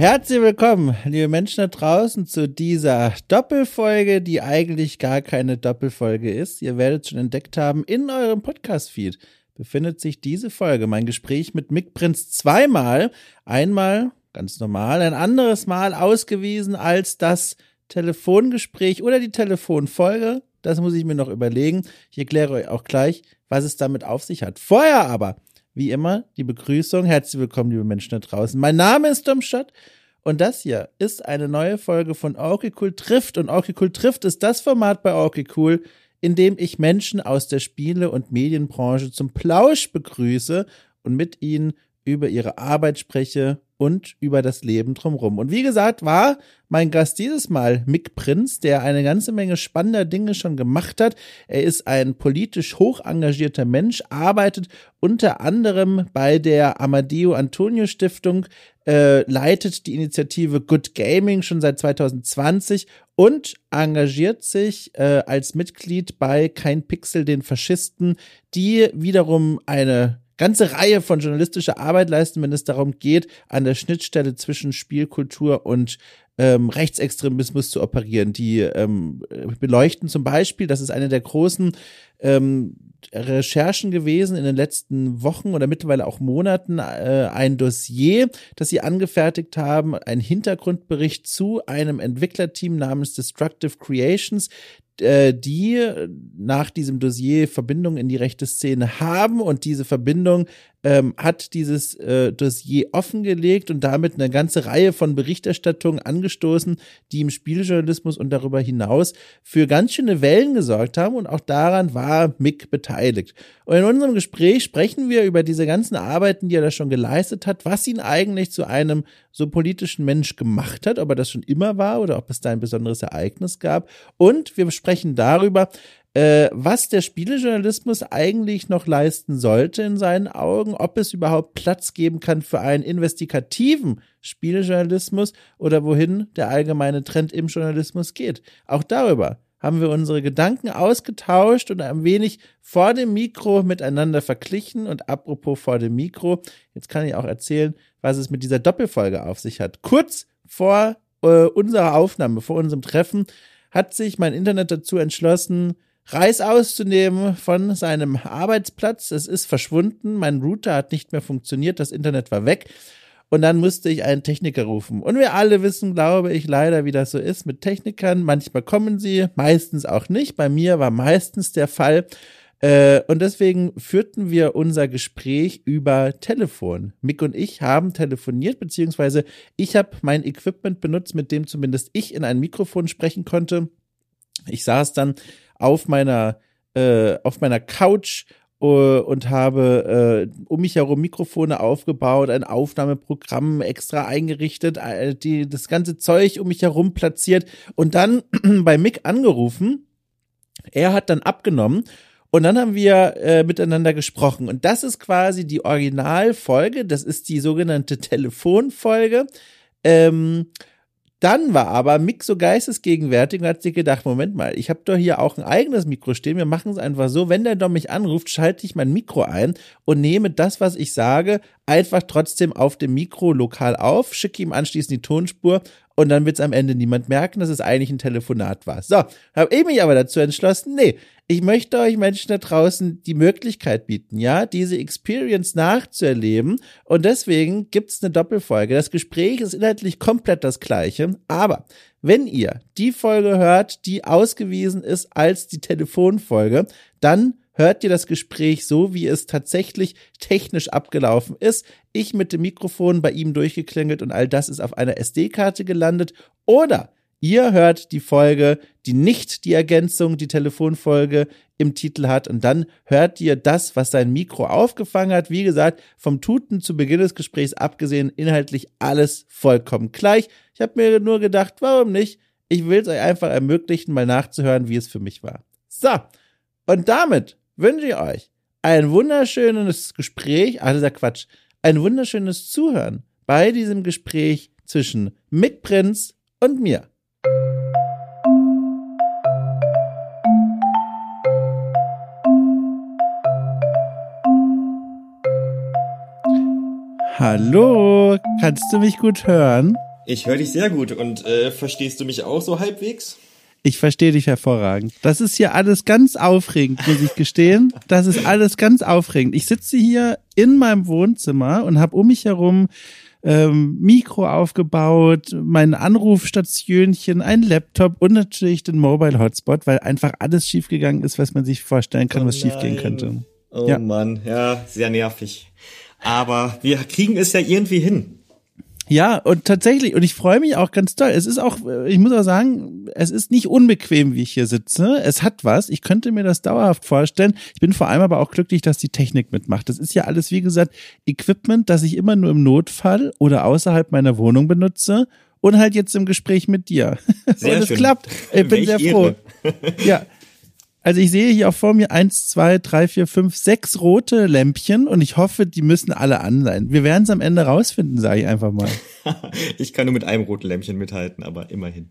Herzlich willkommen, liebe Menschen da draußen, zu dieser Doppelfolge, die eigentlich gar keine Doppelfolge ist. Ihr werdet schon entdeckt haben, in eurem Podcast-Feed befindet sich diese Folge, mein Gespräch mit Mick Prinz zweimal. Einmal ganz normal, ein anderes Mal ausgewiesen als das Telefongespräch oder die Telefonfolge. Das muss ich mir noch überlegen. Ich erkläre euch auch gleich, was es damit auf sich hat. Vorher aber wie immer die Begrüßung. Herzlich willkommen, liebe Menschen da draußen. Mein Name ist Domstadt und das hier ist eine neue Folge von Okay Cool trifft. Und Okay Cool trifft ist das Format bei Okay Cool, in dem ich Menschen aus der Spiele- und Medienbranche zum Plausch begrüße und mit ihnen über ihre Arbeit spreche und über das Leben drumherum. Und wie gesagt, war mein Gast dieses Mal Mick Prinz, der eine ganze Menge spannender Dinge schon gemacht hat. Er ist ein politisch hoch engagierter Mensch, arbeitet unter anderem bei der Amadeo Antonio Stiftung, äh, leitet die Initiative Good Gaming schon seit 2020 und engagiert sich äh, als Mitglied bei Kein Pixel den Faschisten, die wiederum eine ganze Reihe von journalistischer Arbeit leisten, wenn es darum geht, an der Schnittstelle zwischen Spielkultur und ähm, Rechtsextremismus zu operieren. Die ähm, beleuchten zum Beispiel, das ist eine der großen ähm, Recherchen gewesen in den letzten Wochen oder mittlerweile auch Monaten, äh, ein Dossier, das sie angefertigt haben, ein Hintergrundbericht zu einem Entwicklerteam namens Destructive Creations, äh, die nach diesem Dossier Verbindungen in die rechte Szene haben und diese Verbindung ähm, hat dieses äh, Dossier offengelegt und damit eine ganze Reihe von Berichterstattungen angestoßen, die im Spieljournalismus und darüber hinaus für ganz schöne Wellen gesorgt haben und auch daran war Mick beteiligt. Und in unserem Gespräch sprechen wir über diese ganzen Arbeiten, die er da schon geleistet hat, was ihn eigentlich zu einem so politischen Mensch gemacht hat, ob er das schon immer war oder ob es da ein besonderes Ereignis gab. Und wir sprechen darüber, äh, was der Spielejournalismus eigentlich noch leisten sollte in seinen Augen, ob es überhaupt Platz geben kann für einen investigativen Spielejournalismus oder wohin der allgemeine Trend im Journalismus geht. Auch darüber haben wir unsere Gedanken ausgetauscht und ein wenig vor dem Mikro miteinander verglichen. Und apropos vor dem Mikro, jetzt kann ich auch erzählen, was es mit dieser Doppelfolge auf sich hat. Kurz vor äh, unserer Aufnahme, vor unserem Treffen, hat sich mein Internet dazu entschlossen, Reis auszunehmen von seinem Arbeitsplatz. Es ist verschwunden. Mein Router hat nicht mehr funktioniert. Das Internet war weg. Und dann musste ich einen Techniker rufen. Und wir alle wissen, glaube ich, leider, wie das so ist mit Technikern. Manchmal kommen sie, meistens auch nicht. Bei mir war meistens der Fall. Äh, und deswegen führten wir unser Gespräch über Telefon. Mick und ich haben telefoniert, beziehungsweise ich habe mein Equipment benutzt, mit dem zumindest ich in ein Mikrofon sprechen konnte. Ich saß dann auf meiner, äh, auf meiner Couch äh, und habe äh, um mich herum Mikrofone aufgebaut, ein Aufnahmeprogramm extra eingerichtet, äh, die, das ganze Zeug um mich herum platziert und dann bei Mick angerufen. Er hat dann abgenommen und dann haben wir äh, miteinander gesprochen. Und das ist quasi die Originalfolge. Das ist die sogenannte Telefonfolge. Ähm, dann war aber Mick so geistesgegenwärtig und hat sich gedacht, Moment mal, ich habe doch hier auch ein eigenes Mikro stehen. Wir machen es einfach so, wenn der Dom mich anruft, schalte ich mein Mikro ein und nehme das, was ich sage, einfach trotzdem auf dem Mikro lokal auf, schicke ihm anschließend die Tonspur und dann wird es am Ende niemand merken, dass es eigentlich ein Telefonat war. So, habe ich mich aber dazu entschlossen, nee, ich möchte euch Menschen da draußen die Möglichkeit bieten, ja, diese Experience nachzuerleben. Und deswegen gibt's eine Doppelfolge. Das Gespräch ist inhaltlich komplett das gleiche. Aber wenn ihr die Folge hört, die ausgewiesen ist als die Telefonfolge, dann hört ihr das Gespräch so, wie es tatsächlich technisch abgelaufen ist. Ich mit dem Mikrofon bei ihm durchgeklingelt und all das ist auf einer SD-Karte gelandet. Oder Ihr hört die Folge, die nicht die Ergänzung, die Telefonfolge im Titel hat. Und dann hört ihr das, was sein Mikro aufgefangen hat. Wie gesagt, vom Tuten zu Beginn des Gesprächs abgesehen, inhaltlich alles vollkommen gleich. Ich habe mir nur gedacht, warum nicht? Ich will es euch einfach ermöglichen, mal nachzuhören, wie es für mich war. So, und damit wünsche ich euch ein wunderschönes Gespräch, also der Quatsch, ein wunderschönes Zuhören bei diesem Gespräch zwischen Mick Prinz und mir. Hallo, kannst du mich gut hören? Ich höre dich sehr gut. Und äh, verstehst du mich auch so halbwegs? Ich verstehe dich hervorragend. Das ist hier alles ganz aufregend, muss ich gestehen. Das ist alles ganz aufregend. Ich sitze hier in meinem Wohnzimmer und habe um mich herum ähm, Mikro aufgebaut, mein Anrufstationchen, ein Laptop und natürlich den Mobile Hotspot, weil einfach alles schiefgegangen ist, was man sich vorstellen kann, oh was schiefgehen könnte. Oh ja. Mann, ja, sehr nervig. Aber wir kriegen es ja irgendwie hin. Ja, und tatsächlich, und ich freue mich auch ganz toll. Es ist auch, ich muss auch sagen, es ist nicht unbequem, wie ich hier sitze. Es hat was. Ich könnte mir das dauerhaft vorstellen. Ich bin vor allem aber auch glücklich, dass die Technik mitmacht. Das ist ja alles, wie gesagt, Equipment, das ich immer nur im Notfall oder außerhalb meiner Wohnung benutze und halt jetzt im Gespräch mit dir. Sehr und es klappt. Ich bin Welch sehr froh. Ja, also ich sehe hier auch vor mir eins, zwei, drei, vier, fünf, sechs rote Lämpchen und ich hoffe, die müssen alle an sein. Wir werden es am Ende rausfinden, sage ich einfach mal. ich kann nur mit einem roten Lämpchen mithalten, aber immerhin.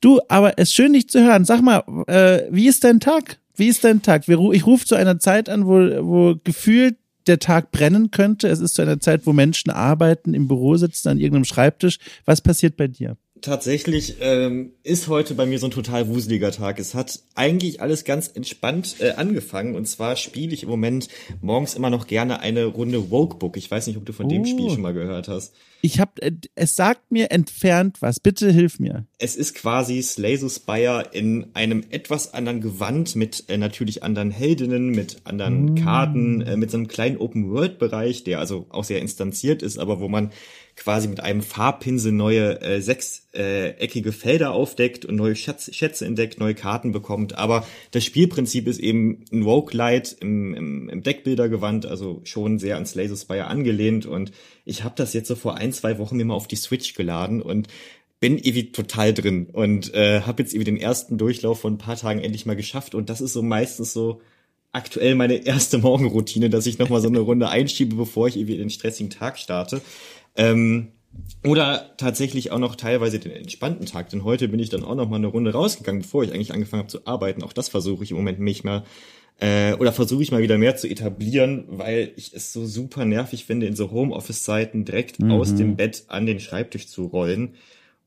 Du, aber es ist schön, dich zu hören. Sag mal, äh, wie ist dein Tag? Wie ist dein Tag? Ich rufe zu einer Zeit an, wo, wo gefühlt der Tag brennen könnte. Es ist zu einer Zeit, wo Menschen arbeiten, im Büro sitzen, an irgendeinem Schreibtisch. Was passiert bei dir? Tatsächlich ähm, ist heute bei mir so ein total wuseliger Tag. Es hat eigentlich alles ganz entspannt äh, angefangen. Und zwar spiele ich im Moment morgens immer noch gerne eine Runde Wokebook. Ich weiß nicht, ob du von oh. dem Spiel oh. schon mal gehört hast. Ich hab, äh, es sagt mir entfernt was. Bitte hilf mir. Es ist quasi Slay the Spire in einem etwas anderen Gewand mit äh, natürlich anderen Heldinnen, mit anderen mm. Karten, äh, mit so einem kleinen Open-World-Bereich, der also auch sehr instanziert ist, aber wo man quasi mit einem Farbpinsel neue äh, sechseckige Felder aufdeckt und neue Schatz, Schätze entdeckt, neue Karten bekommt. Aber das Spielprinzip ist eben ein Roguelite im, im, im Deckbildergewand, also schon sehr an Slay the Spire angelehnt. Und ich habe das jetzt so vor ein, zwei Wochen mir mal auf die Switch geladen und bin irgendwie total drin und äh, habe jetzt irgendwie den ersten Durchlauf von ein paar Tagen endlich mal geschafft. Und das ist so meistens so aktuell meine erste Morgenroutine, dass ich nochmal so eine Runde einschiebe, bevor ich irgendwie den stressigen Tag starte. Ähm, oder tatsächlich auch noch teilweise den entspannten Tag, denn heute bin ich dann auch noch mal eine Runde rausgegangen, bevor ich eigentlich angefangen habe zu arbeiten. Auch das versuche ich im Moment mich mal äh, oder versuche ich mal wieder mehr zu etablieren, weil ich es so super nervig finde, in so Homeoffice-Zeiten direkt mhm. aus dem Bett an den Schreibtisch zu rollen.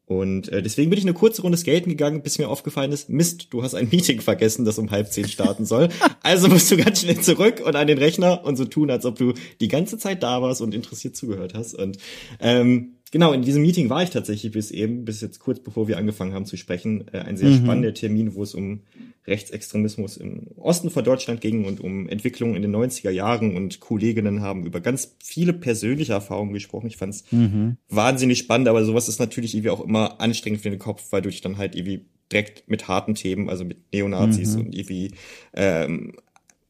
Und äh, deswegen bin ich eine kurze Runde skaten gegangen, bis mir aufgefallen ist, Mist, du hast ein Meeting vergessen, das um halb zehn starten soll. also musst du ganz schnell zurück und an den Rechner und so tun, als ob du die ganze Zeit da warst und interessiert zugehört hast. Und ähm, genau, in diesem Meeting war ich tatsächlich bis eben, bis jetzt kurz bevor wir angefangen haben zu sprechen, äh, ein sehr mhm. spannender Termin, wo es um Rechtsextremismus im Osten von Deutschland ging und um Entwicklungen in den 90er Jahren und Kolleginnen haben über ganz viele persönliche Erfahrungen gesprochen. Ich fand es mhm. wahnsinnig spannend, aber sowas ist natürlich irgendwie auch immer anstrengend für den Kopf, weil du dich dann halt irgendwie direkt mit harten Themen, also mit Neonazis mhm. und irgendwie ähm,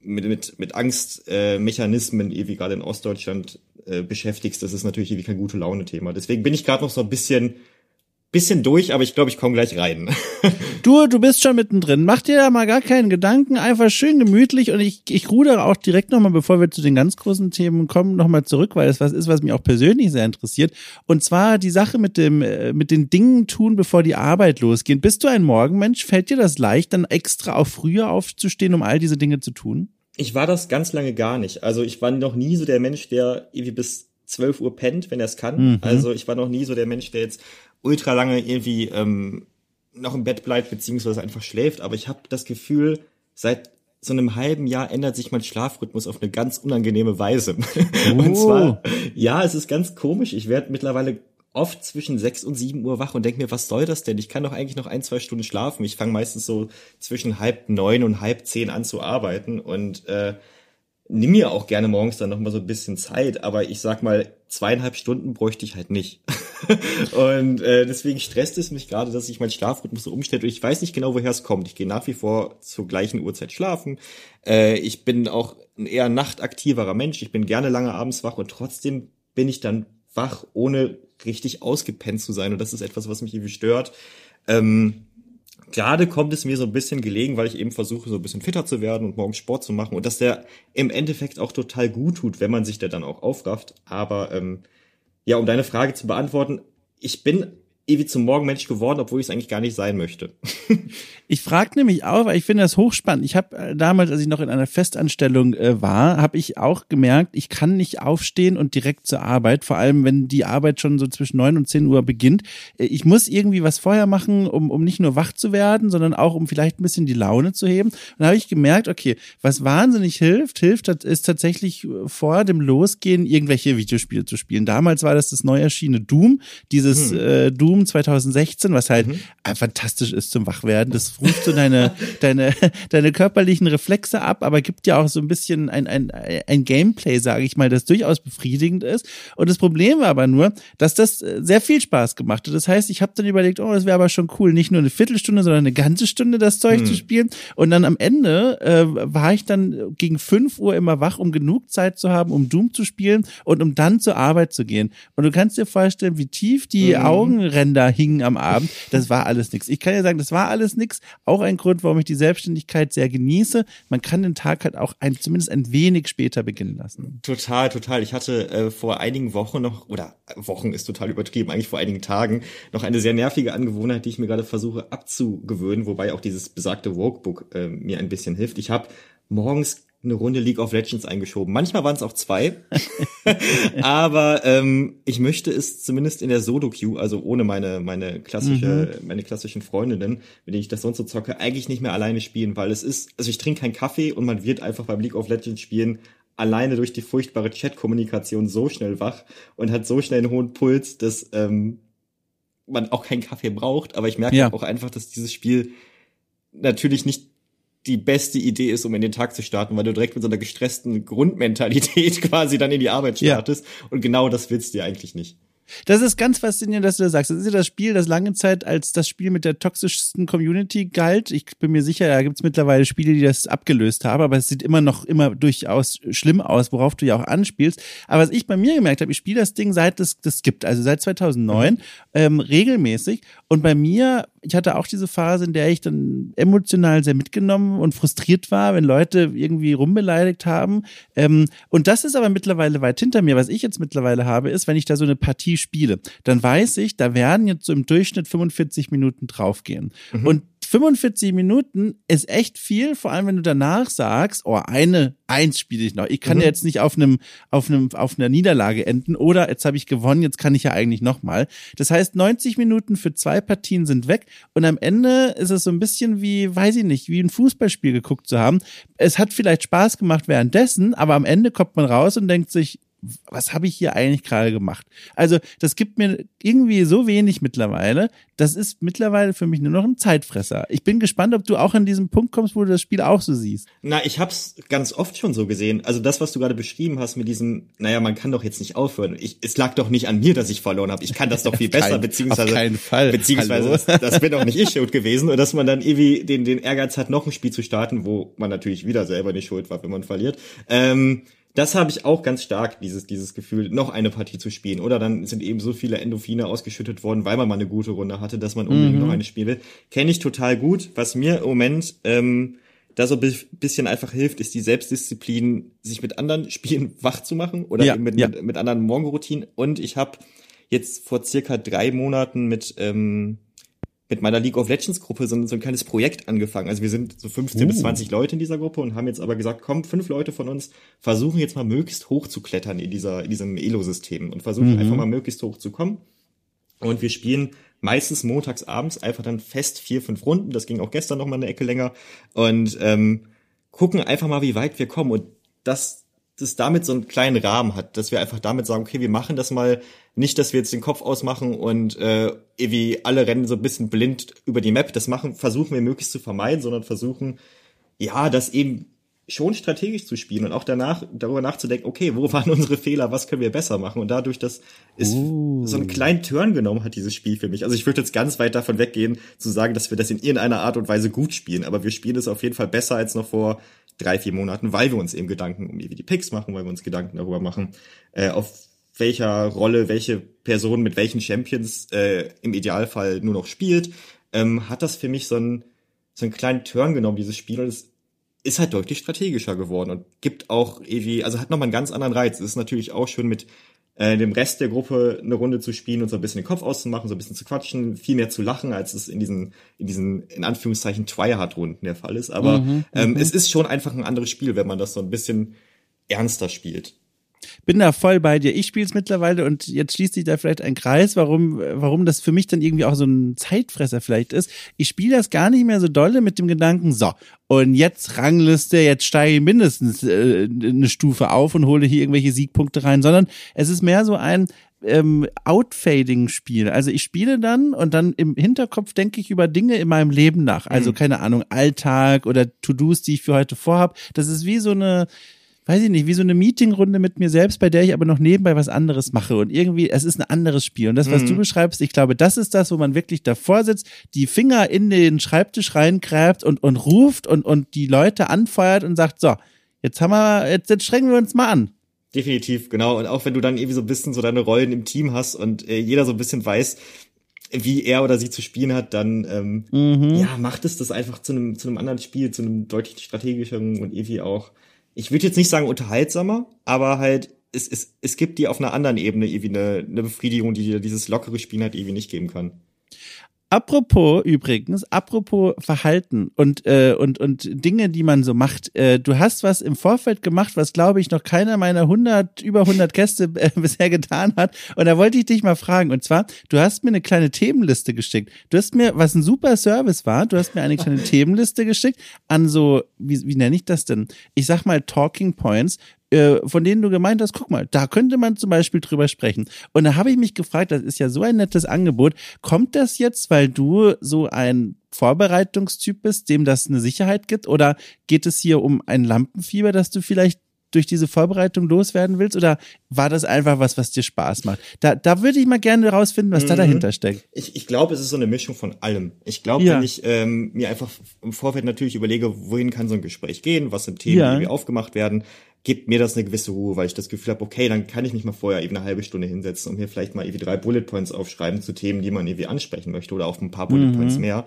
mit, mit, mit Angstmechanismen, äh, irgendwie gerade in Ostdeutschland äh, beschäftigst, das ist natürlich irgendwie kein gute Laune-Thema. Deswegen bin ich gerade noch so ein bisschen bisschen durch, aber ich glaube, ich komme gleich rein. du, du bist schon mittendrin. Mach dir da mal gar keinen Gedanken, einfach schön gemütlich und ich, ich rudere auch direkt nochmal, bevor wir zu den ganz großen Themen kommen, nochmal zurück, weil es was ist, was mich auch persönlich sehr interessiert. Und zwar die Sache mit dem, äh, mit den Dingen tun, bevor die Arbeit losgeht. Bist du ein Morgenmensch? Fällt dir das leicht, dann extra auch früher aufzustehen, um all diese Dinge zu tun? Ich war das ganz lange gar nicht. Also ich war noch nie so der Mensch, der irgendwie bis 12 Uhr pennt, wenn er es kann. Mhm. Also ich war noch nie so der Mensch, der jetzt ultra lange irgendwie ähm, noch im Bett bleibt, beziehungsweise einfach schläft. Aber ich habe das Gefühl, seit so einem halben Jahr ändert sich mein Schlafrhythmus auf eine ganz unangenehme Weise. Oh. Und zwar, ja, es ist ganz komisch. Ich werde mittlerweile oft zwischen sechs und sieben Uhr wach und denke mir, was soll das denn? Ich kann doch eigentlich noch ein, zwei Stunden schlafen. Ich fange meistens so zwischen halb neun und halb zehn an zu arbeiten und äh, nimm mir auch gerne morgens dann noch mal so ein bisschen Zeit, aber ich sag mal, zweieinhalb Stunden bräuchte ich halt nicht. und äh, deswegen stresst es mich gerade, dass ich meinen Schlafrhythmus so umstelle. Und ich weiß nicht genau, woher es kommt. Ich gehe nach wie vor zur gleichen Uhrzeit schlafen. Äh, ich bin auch ein eher nachtaktiverer Mensch. Ich bin gerne lange abends wach und trotzdem bin ich dann wach, ohne richtig ausgepennt zu sein. Und das ist etwas, was mich irgendwie stört. Ähm, gerade kommt es mir so ein bisschen gelegen, weil ich eben versuche, so ein bisschen fitter zu werden und morgens Sport zu machen und dass der im Endeffekt auch total gut tut, wenn man sich da dann auch aufrafft. Aber ähm, ja, um deine Frage zu beantworten, ich bin ewig zum Morgenmensch geworden, obwohl ich es eigentlich gar nicht sein möchte. ich frage nämlich auch, weil ich finde das hochspannend. Ich habe äh, damals, als ich noch in einer Festanstellung äh, war, habe ich auch gemerkt, ich kann nicht aufstehen und direkt zur Arbeit, vor allem wenn die Arbeit schon so zwischen neun und zehn Uhr beginnt. Äh, ich muss irgendwie was vorher machen, um, um nicht nur wach zu werden, sondern auch um vielleicht ein bisschen die Laune zu heben. Und da habe ich gemerkt, okay, was wahnsinnig hilft, hilft ist tatsächlich äh, vor dem Losgehen irgendwelche Videospiele zu spielen. Damals war das das neu erschienene Doom, dieses hm. äh, Doom Doom 2016, was halt mhm. fantastisch ist zum Wachwerden. Das ruft so deine, deine, deine körperlichen Reflexe ab, aber gibt ja auch so ein bisschen ein, ein, ein Gameplay, sage ich mal, das durchaus befriedigend ist. Und das Problem war aber nur, dass das äh, sehr viel Spaß gemacht hat. Das heißt, ich habe dann überlegt, oh, das wäre aber schon cool, nicht nur eine Viertelstunde, sondern eine ganze Stunde das Zeug mhm. zu spielen. Und dann am Ende äh, war ich dann gegen fünf Uhr immer wach, um genug Zeit zu haben, um Doom zu spielen und um dann zur Arbeit zu gehen. Und du kannst dir vorstellen, wie tief die mhm. Augen Ränder hingen am Abend. Das war alles nichts. Ich kann ja sagen, das war alles nichts. Auch ein Grund, warum ich die Selbstständigkeit sehr genieße. Man kann den Tag halt auch ein, zumindest ein wenig später beginnen lassen. Total, total. Ich hatte äh, vor einigen Wochen noch, oder Wochen ist total übertrieben, eigentlich vor einigen Tagen, noch eine sehr nervige Angewohnheit, die ich mir gerade versuche abzugewöhnen, wobei auch dieses besagte Wokebook äh, mir ein bisschen hilft. Ich habe morgens eine Runde League of Legends eingeschoben. Manchmal waren es auch zwei. Aber ähm, ich möchte es zumindest in der Solo-Queue, also ohne meine, meine klassische, mhm. meine klassischen Freundinnen, mit denen ich das sonst so zocke, eigentlich nicht mehr alleine spielen, weil es ist, also ich trinke keinen Kaffee und man wird einfach beim League of Legends spielen alleine durch die furchtbare Chat-Kommunikation so schnell wach und hat so schnell einen hohen Puls, dass ähm, man auch keinen Kaffee braucht. Aber ich merke ja. auch einfach, dass dieses Spiel natürlich nicht die beste Idee ist, um in den Tag zu starten, weil du direkt mit so einer gestressten Grundmentalität quasi dann in die Arbeit startest. Ja. Und genau das willst du ja eigentlich nicht. Das ist ganz faszinierend, dass du das sagst. Das ist ja das Spiel, das lange Zeit als das Spiel mit der toxischsten Community galt. Ich bin mir sicher, da gibt es mittlerweile Spiele, die das abgelöst haben, aber es sieht immer noch immer durchaus schlimm aus, worauf du ja auch anspielst. Aber was ich bei mir gemerkt habe, ich spiele das Ding seit es das gibt, also seit 2009, mhm. ähm, regelmäßig. Und bei mir, ich hatte auch diese Phase, in der ich dann emotional sehr mitgenommen und frustriert war, wenn Leute irgendwie rumbeleidigt haben. Ähm, und das ist aber mittlerweile weit hinter mir. Was ich jetzt mittlerweile habe, ist, wenn ich da so eine Partie spiele, dann weiß ich, da werden jetzt so im Durchschnitt 45 Minuten draufgehen. Mhm. Und 45 Minuten ist echt viel, vor allem wenn du danach sagst, oh, eine, eins spiele ich noch. Ich kann mhm. ja jetzt nicht auf einem, auf einem, auf einer Niederlage enden oder jetzt habe ich gewonnen, jetzt kann ich ja eigentlich nochmal. Das heißt, 90 Minuten für zwei Partien sind weg und am Ende ist es so ein bisschen wie, weiß ich nicht, wie ein Fußballspiel geguckt zu haben. Es hat vielleicht Spaß gemacht währenddessen, aber am Ende kommt man raus und denkt sich, was habe ich hier eigentlich gerade gemacht? Also, das gibt mir irgendwie so wenig mittlerweile. Das ist mittlerweile für mich nur noch ein Zeitfresser. Ich bin gespannt, ob du auch an diesem Punkt kommst, wo du das Spiel auch so siehst. Na, ich hab's ganz oft schon so gesehen. Also das, was du gerade beschrieben hast mit diesem, naja, man kann doch jetzt nicht aufhören. Ich, es lag doch nicht an mir, dass ich verloren habe. Ich kann das doch viel besser, kein, beziehungsweise, auf keinen Fall. beziehungsweise, das, das bin doch nicht ich schuld gewesen. Und dass man dann irgendwie den, den Ehrgeiz hat, noch ein Spiel zu starten, wo man natürlich wieder selber nicht schuld war, wenn man verliert. Ähm, das habe ich auch ganz stark, dieses, dieses Gefühl, noch eine Partie zu spielen. Oder dann sind eben so viele Endorphine ausgeschüttet worden, weil man mal eine gute Runde hatte, dass man unbedingt mhm. noch eine spielen will. Kenne ich total gut. Was mir im Moment ähm, da so ein bisschen einfach hilft, ist die Selbstdisziplin, sich mit anderen Spielen wach zu machen oder ja, mit, ja. mit, mit anderen Morgenroutinen. Und ich habe jetzt vor circa drei Monaten mit ähm, mit meiner League of Legends Gruppe so, so ein kleines Projekt angefangen. Also wir sind so 15 uh. bis 20 Leute in dieser Gruppe und haben jetzt aber gesagt, komm, fünf Leute von uns versuchen jetzt mal möglichst hoch zu klettern in dieser, in diesem Elo-System und versuchen mhm. einfach mal möglichst hoch zu kommen. Und wir spielen meistens montags abends einfach dann fest vier, fünf Runden. Das ging auch gestern noch mal eine Ecke länger und ähm, gucken einfach mal, wie weit wir kommen. Und das das damit so einen kleinen Rahmen hat, dass wir einfach damit sagen, okay, wir machen das mal nicht, dass wir jetzt den Kopf ausmachen und äh, wie alle rennen so ein bisschen blind über die Map. Das machen, versuchen wir möglichst zu vermeiden, sondern versuchen, ja, das eben schon strategisch zu spielen und auch danach darüber nachzudenken, okay, wo waren unsere Fehler, was können wir besser machen und dadurch, dass es uh. so einen kleinen Turn genommen hat, dieses Spiel für mich. Also ich würde jetzt ganz weit davon weggehen, zu sagen, dass wir das in irgendeiner Art und Weise gut spielen, aber wir spielen es auf jeden Fall besser als noch vor drei, vier Monaten, weil wir uns eben Gedanken um die Picks machen, weil wir uns Gedanken darüber machen, äh, auf welcher Rolle welche Person mit welchen Champions äh, im Idealfall nur noch spielt, ähm, hat das für mich so einen, so einen kleinen Turn genommen, dieses Spiel. Und es ist halt deutlich strategischer geworden und gibt auch irgendwie, also hat nochmal einen ganz anderen Reiz. Es ist natürlich auch schön mit äh, dem Rest der Gruppe eine Runde zu spielen und so ein bisschen den Kopf auszumachen, so ein bisschen zu quatschen, viel mehr zu lachen, als es in diesen, in diesen, in Anführungszeichen, Twilight-Runden der Fall ist. Aber mhm, ähm, mhm. es ist schon einfach ein anderes Spiel, wenn man das so ein bisschen ernster spielt bin da voll bei dir. Ich spiele es mittlerweile und jetzt schließt sich da vielleicht ein Kreis, warum, warum das für mich dann irgendwie auch so ein Zeitfresser vielleicht ist. Ich spiele das gar nicht mehr so dolle mit dem Gedanken, so, und jetzt Rangliste, jetzt steige ich mindestens äh, eine Stufe auf und hole hier irgendwelche Siegpunkte rein, sondern es ist mehr so ein, ähm, Outfading-Spiel. Also ich spiele dann und dann im Hinterkopf denke ich über Dinge in meinem Leben nach. Also mhm. keine Ahnung, Alltag oder To-Dos, die ich für heute vorhab. Das ist wie so eine, weiß ich nicht, wie so eine Meetingrunde mit mir selbst, bei der ich aber noch nebenbei was anderes mache. Und irgendwie, es ist ein anderes Spiel. Und das, was mhm. du beschreibst, ich glaube, das ist das, wo man wirklich davor sitzt, die Finger in den Schreibtisch reingräbt und, und ruft und, und die Leute anfeuert und sagt, so, jetzt haben wir, jetzt, jetzt strengen wir uns mal an. Definitiv, genau. Und auch wenn du dann irgendwie so ein bisschen so deine Rollen im Team hast und äh, jeder so ein bisschen weiß, wie er oder sie zu spielen hat, dann ähm, mhm. ja, macht es das einfach zu einem zu einem anderen Spiel, zu einem deutlich strategischeren und irgendwie auch ich würde jetzt nicht sagen unterhaltsamer, aber halt, es, es, es gibt dir auf einer anderen Ebene irgendwie eine, eine Befriedigung, die dir dieses lockere Spielen halt irgendwie nicht geben kann. Apropos übrigens, apropos Verhalten und äh, und und Dinge, die man so macht. Äh, du hast was im Vorfeld gemacht, was glaube ich noch keiner meiner 100 über 100 Gäste äh, bisher getan hat. Und da wollte ich dich mal fragen. Und zwar, du hast mir eine kleine Themenliste geschickt. Du hast mir, was ein super Service war, du hast mir eine kleine Themenliste geschickt an so, wie, wie nenne ich das denn? Ich sag mal Talking Points äh, von denen du gemeint hast, guck mal, da könnte man zum Beispiel drüber sprechen. Und da habe ich mich gefragt, das ist ja so ein nettes Angebot. Kommt das jetzt, weil du so ein Vorbereitungstyp bist, dem das eine Sicherheit gibt? Oder geht es hier um ein Lampenfieber, dass du vielleicht durch diese Vorbereitung loswerden willst? Oder war das einfach was, was dir Spaß macht? Da, da würde ich mal gerne rausfinden, was mhm. da dahinter steckt. Ich, ich glaube, es ist so eine Mischung von allem. Ich glaube, ja. wenn ich ähm, mir einfach im Vorfeld natürlich überlege, wohin kann so ein Gespräch gehen, was sind Themen, ja. die irgendwie aufgemacht werden, gibt mir das eine gewisse Ruhe, weil ich das Gefühl habe, okay, dann kann ich mich mal vorher eben eine halbe Stunde hinsetzen und mir vielleicht mal irgendwie drei Bullet Points aufschreiben zu Themen, die man irgendwie ansprechen möchte oder auch ein paar Bullet mhm. Points mehr.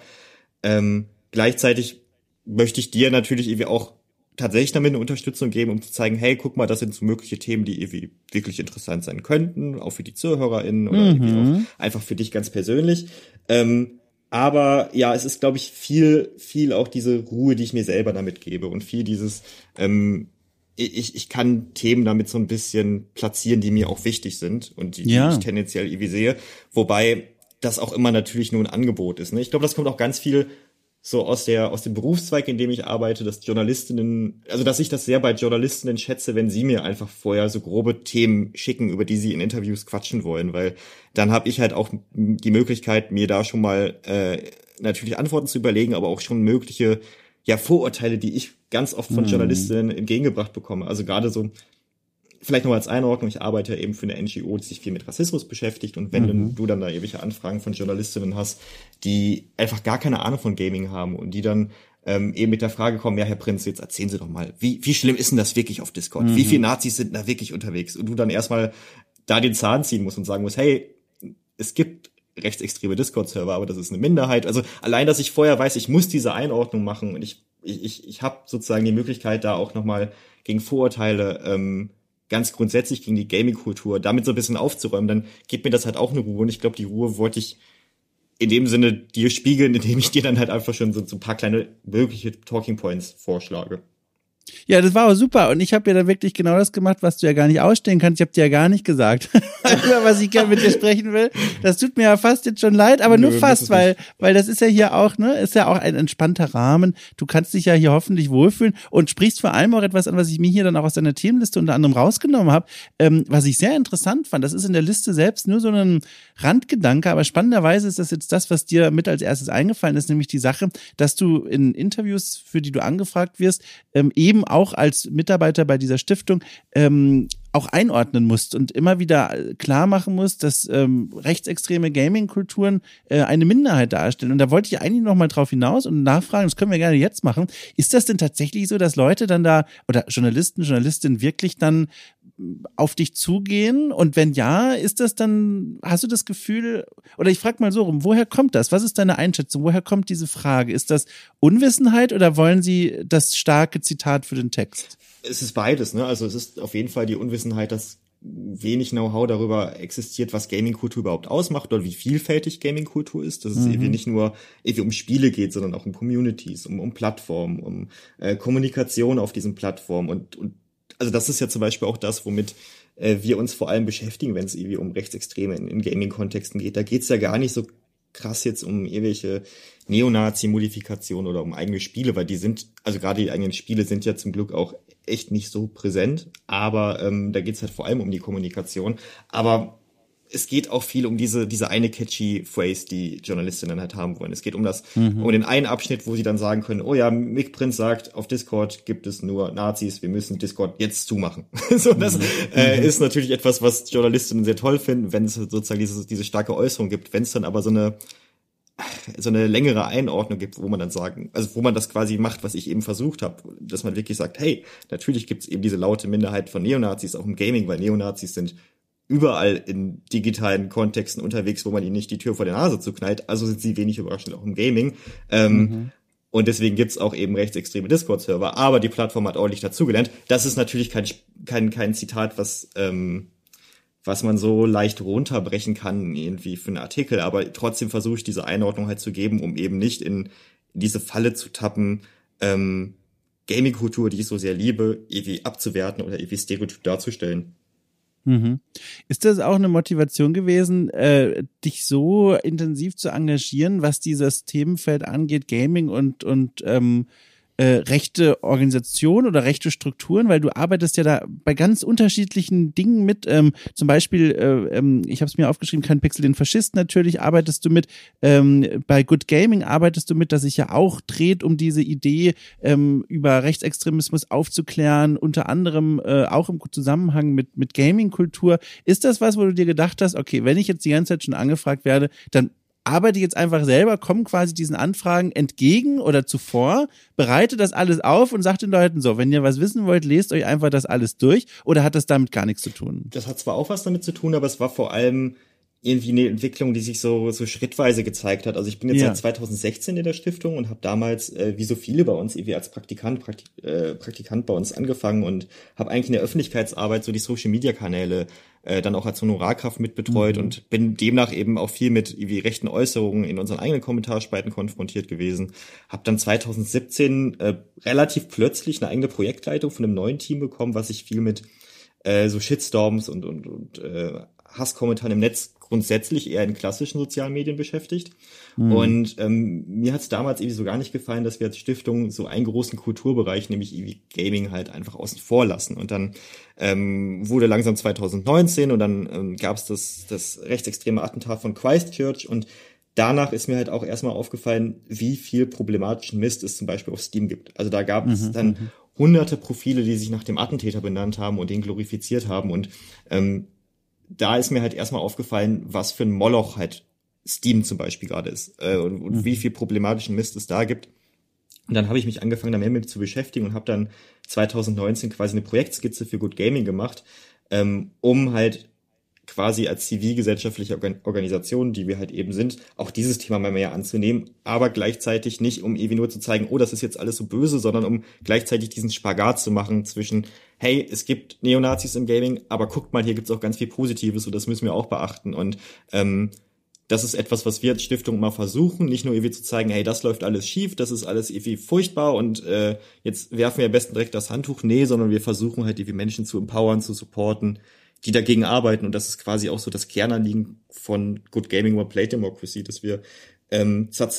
Ähm, gleichzeitig möchte ich dir natürlich irgendwie auch tatsächlich damit eine Unterstützung geben, um zu zeigen, hey, guck mal, das sind so mögliche Themen, die irgendwie wirklich interessant sein könnten, auch für die ZuhörerInnen oder mhm. irgendwie auch einfach für dich ganz persönlich. Ähm, aber ja, es ist, glaube ich, viel, viel auch diese Ruhe, die ich mir selber damit gebe und viel dieses, ähm, ich, ich kann Themen damit so ein bisschen platzieren, die mir auch wichtig sind und die, ja. die ich tendenziell irgendwie sehe. Wobei das auch immer natürlich nur ein Angebot ist. Ne? Ich glaube, das kommt auch ganz viel so aus der aus dem Berufszweig, in dem ich arbeite, dass Journalistinnen, also dass ich das sehr bei Journalistinnen schätze, wenn sie mir einfach vorher so grobe Themen schicken, über die sie in Interviews quatschen wollen, weil dann habe ich halt auch die Möglichkeit, mir da schon mal äh, natürlich Antworten zu überlegen, aber auch schon mögliche ja Vorurteile, die ich ganz oft von mhm. Journalistinnen entgegengebracht bekomme. Also gerade so, vielleicht noch als Einordnung, ich arbeite eben für eine NGO, die sich viel mit Rassismus beschäftigt und wenn mhm. du dann da ewige Anfragen von Journalistinnen hast, die einfach gar keine Ahnung von Gaming haben und die dann ähm, eben mit der Frage kommen, ja, Herr Prinz, jetzt erzählen Sie doch mal, wie, wie schlimm ist denn das wirklich auf Discord? Mhm. Wie viele Nazis sind da wirklich unterwegs? Und du dann erstmal da den Zahn ziehen musst und sagen musst, hey, es gibt rechtsextreme Discord-Server, aber das ist eine Minderheit. Also allein, dass ich vorher weiß, ich muss diese Einordnung machen und ich ich, ich, habe sozusagen die Möglichkeit, da auch nochmal gegen Vorurteile ähm, ganz grundsätzlich gegen die Gaming-Kultur damit so ein bisschen aufzuräumen, dann gibt mir das halt auch eine Ruhe. Und ich glaube, die Ruhe wollte ich in dem Sinne dir spiegeln, indem ich dir dann halt einfach schon so, so ein paar kleine mögliche Talking Points vorschlage. Ja, das war auch super. Und ich habe ja da wirklich genau das gemacht, was du ja gar nicht ausstehen kannst. Ich habe dir ja gar nicht gesagt, was ich gerne mit dir sprechen will. Das tut mir ja fast jetzt schon leid, aber Nö, nur fast, weil, weil das ist ja hier auch, ne, ist ja auch ein entspannter Rahmen. Du kannst dich ja hier hoffentlich wohlfühlen und sprichst vor allem auch etwas an, was ich mir hier dann auch aus deiner Themenliste unter anderem rausgenommen habe, ähm, was ich sehr interessant fand. Das ist in der Liste selbst nur so ein Randgedanke, aber spannenderweise ist das jetzt das, was dir mit als erstes eingefallen ist, nämlich die Sache, dass du in Interviews, für die du angefragt wirst, ähm, eben auch als Mitarbeiter bei dieser Stiftung ähm, auch einordnen musst und immer wieder klar machen musst, dass ähm, rechtsextreme Gaming-Kulturen äh, eine Minderheit darstellen. Und da wollte ich eigentlich noch mal drauf hinaus und nachfragen, das können wir gerne jetzt machen. Ist das denn tatsächlich so, dass Leute dann da oder Journalisten, Journalistinnen wirklich dann auf dich zugehen? Und wenn ja, ist das dann, hast du das Gefühl, oder ich frage mal so rum, woher kommt das? Was ist deine Einschätzung? Woher kommt diese Frage? Ist das Unwissenheit oder wollen sie das starke Zitat für den Text? Es ist beides, ne? Also es ist auf jeden Fall die Unwissenheit, dass wenig Know-how darüber existiert, was Gaming-Kultur überhaupt ausmacht oder wie vielfältig Gaming-Kultur ist. Dass es mhm. irgendwie nicht nur irgendwie um Spiele geht, sondern auch um Communities, um, um Plattformen, um äh, Kommunikation auf diesen Plattformen und, und also das ist ja zum Beispiel auch das, womit äh, wir uns vor allem beschäftigen, wenn es irgendwie um Rechtsextreme in, in Gaming-Kontexten geht. Da geht's ja gar nicht so krass jetzt um irgendwelche Neonazi-Modifikationen oder um eigene Spiele, weil die sind, also gerade die eigenen Spiele sind ja zum Glück auch echt nicht so präsent, aber ähm, da geht's halt vor allem um die Kommunikation. Aber es geht auch viel um diese, diese eine catchy Phrase, die Journalistinnen halt haben wollen. Es geht um das, mhm. um den einen Abschnitt, wo sie dann sagen können, oh ja, Mick Prince sagt, auf Discord gibt es nur Nazis, wir müssen Discord jetzt zumachen. so, das mhm. äh, ist natürlich etwas, was Journalistinnen sehr toll finden, wenn es sozusagen diese, diese starke Äußerung gibt. Wenn es dann aber so eine, so eine längere Einordnung gibt, wo man dann sagen, also wo man das quasi macht, was ich eben versucht habe, dass man wirklich sagt, hey, natürlich gibt es eben diese laute Minderheit von Neonazis auch im Gaming, weil Neonazis sind überall in digitalen Kontexten unterwegs, wo man ihnen nicht die Tür vor der Nase zuknallt, also sind sie wenig überraschend auch im Gaming. Ähm, mhm. Und deswegen gibt's auch eben rechtsextreme Discord-Server, aber die Plattform hat ordentlich dazugelernt. Das ist natürlich kein, kein, kein Zitat, was ähm, was man so leicht runterbrechen kann irgendwie für einen Artikel, aber trotzdem versuche ich diese Einordnung halt zu geben, um eben nicht in diese Falle zu tappen, ähm, Gaming-Kultur, die ich so sehr liebe, irgendwie abzuwerten oder irgendwie stereotyp darzustellen. Mhm. Ist das auch eine Motivation gewesen, äh, dich so intensiv zu engagieren, was dieses Themenfeld angeht, Gaming und und ähm, äh, rechte Organisation oder rechte Strukturen, weil du arbeitest ja da bei ganz unterschiedlichen Dingen mit. Ähm, zum Beispiel, äh, ähm, ich habe es mir aufgeschrieben, kein Pixel den Faschist natürlich arbeitest du mit. Ähm, bei Good Gaming arbeitest du mit, das sich ja auch dreht um diese Idee, ähm, über Rechtsextremismus aufzuklären, unter anderem äh, auch im Zusammenhang mit, mit Gaming-Kultur. Ist das was, wo du dir gedacht hast, okay, wenn ich jetzt die ganze Zeit schon angefragt werde, dann arbeite jetzt einfach selber, komme quasi diesen Anfragen entgegen oder zuvor, bereite das alles auf und sage den Leuten so, wenn ihr was wissen wollt, lest euch einfach das alles durch oder hat das damit gar nichts zu tun? Das hat zwar auch was damit zu tun, aber es war vor allem irgendwie eine Entwicklung, die sich so so schrittweise gezeigt hat. Also ich bin jetzt ja. seit 2016 in der Stiftung und habe damals, äh, wie so viele bei uns, irgendwie als Praktikant, Praktik, äh, Praktikant bei uns angefangen und habe eigentlich in der Öffentlichkeitsarbeit so die Social-Media-Kanäle äh, dann auch als Honorarkraft mitbetreut mhm. und bin demnach eben auch viel mit wie rechten Äußerungen in unseren eigenen Kommentarspalten konfrontiert gewesen. Habe dann 2017 äh, relativ plötzlich eine eigene Projektleitung von einem neuen Team bekommen, was sich viel mit äh, so Shitstorms und, und, und äh, Hasskommentaren im Netz grundsätzlich eher in klassischen sozialen Medien beschäftigt. Mhm. Und ähm, mir hat es damals irgendwie so gar nicht gefallen, dass wir als Stiftung so einen großen Kulturbereich, nämlich irgendwie Gaming, halt einfach außen vor lassen. Und dann ähm, wurde langsam 2019 und dann ähm, gab es das, das rechtsextreme Attentat von Christchurch und danach ist mir halt auch erstmal aufgefallen, wie viel problematischen Mist es zum Beispiel auf Steam gibt. Also da gab es mhm, dann mhm. hunderte Profile, die sich nach dem Attentäter benannt haben und den glorifiziert haben und ähm, da ist mir halt erstmal aufgefallen, was für ein Moloch halt Steam zum Beispiel gerade ist äh, und, und mhm. wie viel problematischen Mist es da gibt. Und dann habe ich mich angefangen, da mehr mit zu beschäftigen und habe dann 2019 quasi eine Projektskizze für Good Gaming gemacht, ähm, um halt quasi als zivilgesellschaftliche Organisation, die wir halt eben sind, auch dieses Thema mal mehr anzunehmen, aber gleichzeitig nicht, um irgendwie nur zu zeigen, oh, das ist jetzt alles so böse, sondern um gleichzeitig diesen Spagat zu machen zwischen, hey, es gibt Neonazis im Gaming, aber guckt mal, hier gibt's auch ganz viel Positives und das müssen wir auch beachten. Und ähm, das ist etwas, was wir als Stiftung mal versuchen, nicht nur irgendwie zu zeigen, hey, das läuft alles schief, das ist alles irgendwie furchtbar und äh, jetzt werfen wir am besten direkt das Handtuch. Nee, sondern wir versuchen halt irgendwie Menschen zu empowern, zu supporten, die dagegen arbeiten. Und das ist quasi auch so das Kernanliegen von Good Gaming or Play Democracy, dass wir ähm, zwar,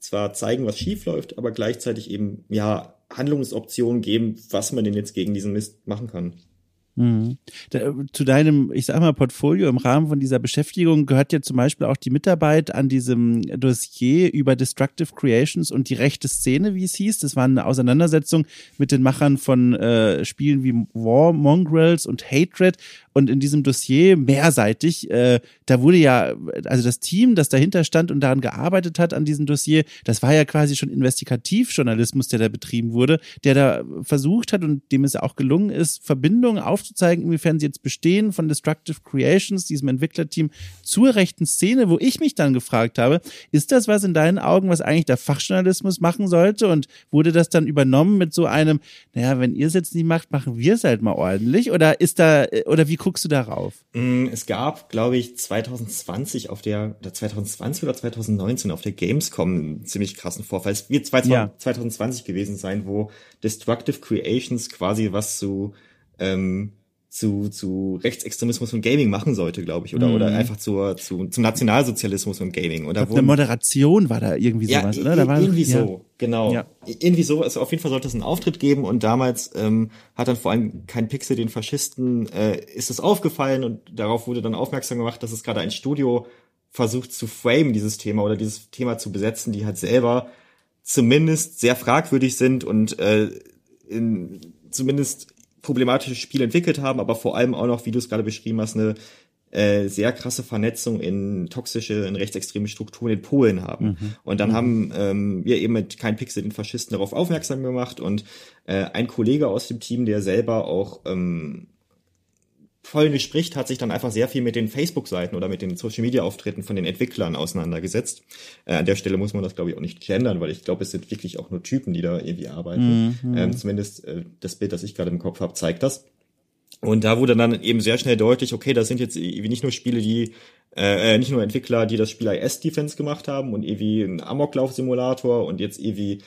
zwar zeigen, was schief läuft, aber gleichzeitig eben ja Handlungsoptionen geben, was man denn jetzt gegen diesen Mist machen kann. Mhm. Da, zu deinem, ich sag mal, Portfolio im Rahmen von dieser Beschäftigung gehört ja zum Beispiel auch die Mitarbeit an diesem Dossier über Destructive Creations und die rechte Szene, wie es hieß. Das war eine Auseinandersetzung mit den Machern von äh, Spielen wie War, Mongrels und Hatred. Und in diesem Dossier mehrseitig, äh, da wurde ja, also das Team, das dahinter stand und daran gearbeitet hat an diesem Dossier, das war ja quasi schon Investigativjournalismus, der da betrieben wurde, der da versucht hat und dem es auch gelungen ist, Verbindungen aufzuzeigen, inwiefern sie jetzt bestehen von Destructive Creations, diesem Entwicklerteam, zur rechten Szene, wo ich mich dann gefragt habe, ist das was in deinen Augen, was eigentlich der Fachjournalismus machen sollte? Und wurde das dann übernommen mit so einem, naja, wenn ihr es jetzt nicht macht, machen wir es halt mal ordentlich? Oder ist da, oder wie guckst du darauf? Mm, es gab, glaube ich, 2020 auf der, oder 2020 oder 2019 auf der Gamescom einen ziemlich krassen Vorfall. Es wird 2020 ja. gewesen sein, wo Destructive Creations quasi was zu ähm, zu, zu Rechtsextremismus und Gaming machen sollte, glaube ich, oder, mm. oder mhm. einfach zur, zu, zum Nationalsozialismus und Gaming. Oder wo, eine Moderation war da irgendwie sowas, ja, oder? Da war, irgendwie ja. so, genau. Ja. Irgendwie so, also auf jeden Fall sollte es einen Auftritt geben und damals ähm, hat dann vor allem kein Pixel den Faschisten, äh, ist es aufgefallen und darauf wurde dann aufmerksam gemacht, dass es gerade ein Studio versucht zu frame, dieses Thema oder dieses Thema zu besetzen, die halt selber zumindest sehr fragwürdig sind und äh, in, zumindest problematische Spiele entwickelt haben, aber vor allem auch noch, wie du es gerade beschrieben hast, eine äh, sehr krasse Vernetzung in toxische, in rechtsextreme Strukturen in Polen haben. Mhm. Und dann mhm. haben ähm, wir eben mit kein Pixel den Faschisten darauf aufmerksam gemacht und äh, ein Kollege aus dem Team, der selber auch ähm, Polnisch spricht, hat sich dann einfach sehr viel mit den Facebook-Seiten oder mit den Social-Media-Auftritten von den Entwicklern auseinandergesetzt. Äh, an der Stelle muss man das, glaube ich, auch nicht gendern, weil ich glaube, es sind wirklich auch nur Typen, die da irgendwie arbeiten. Mhm. Ähm, zumindest äh, das Bild, das ich gerade im Kopf habe, zeigt das. Und da wurde dann eben sehr schnell deutlich, okay, das sind jetzt irgendwie nicht nur Spiele, die äh, äh nicht nur Entwickler, die das Spiel IS Defense gemacht haben und irgendwie ein Amoklauf-Simulator und jetzt irgendwie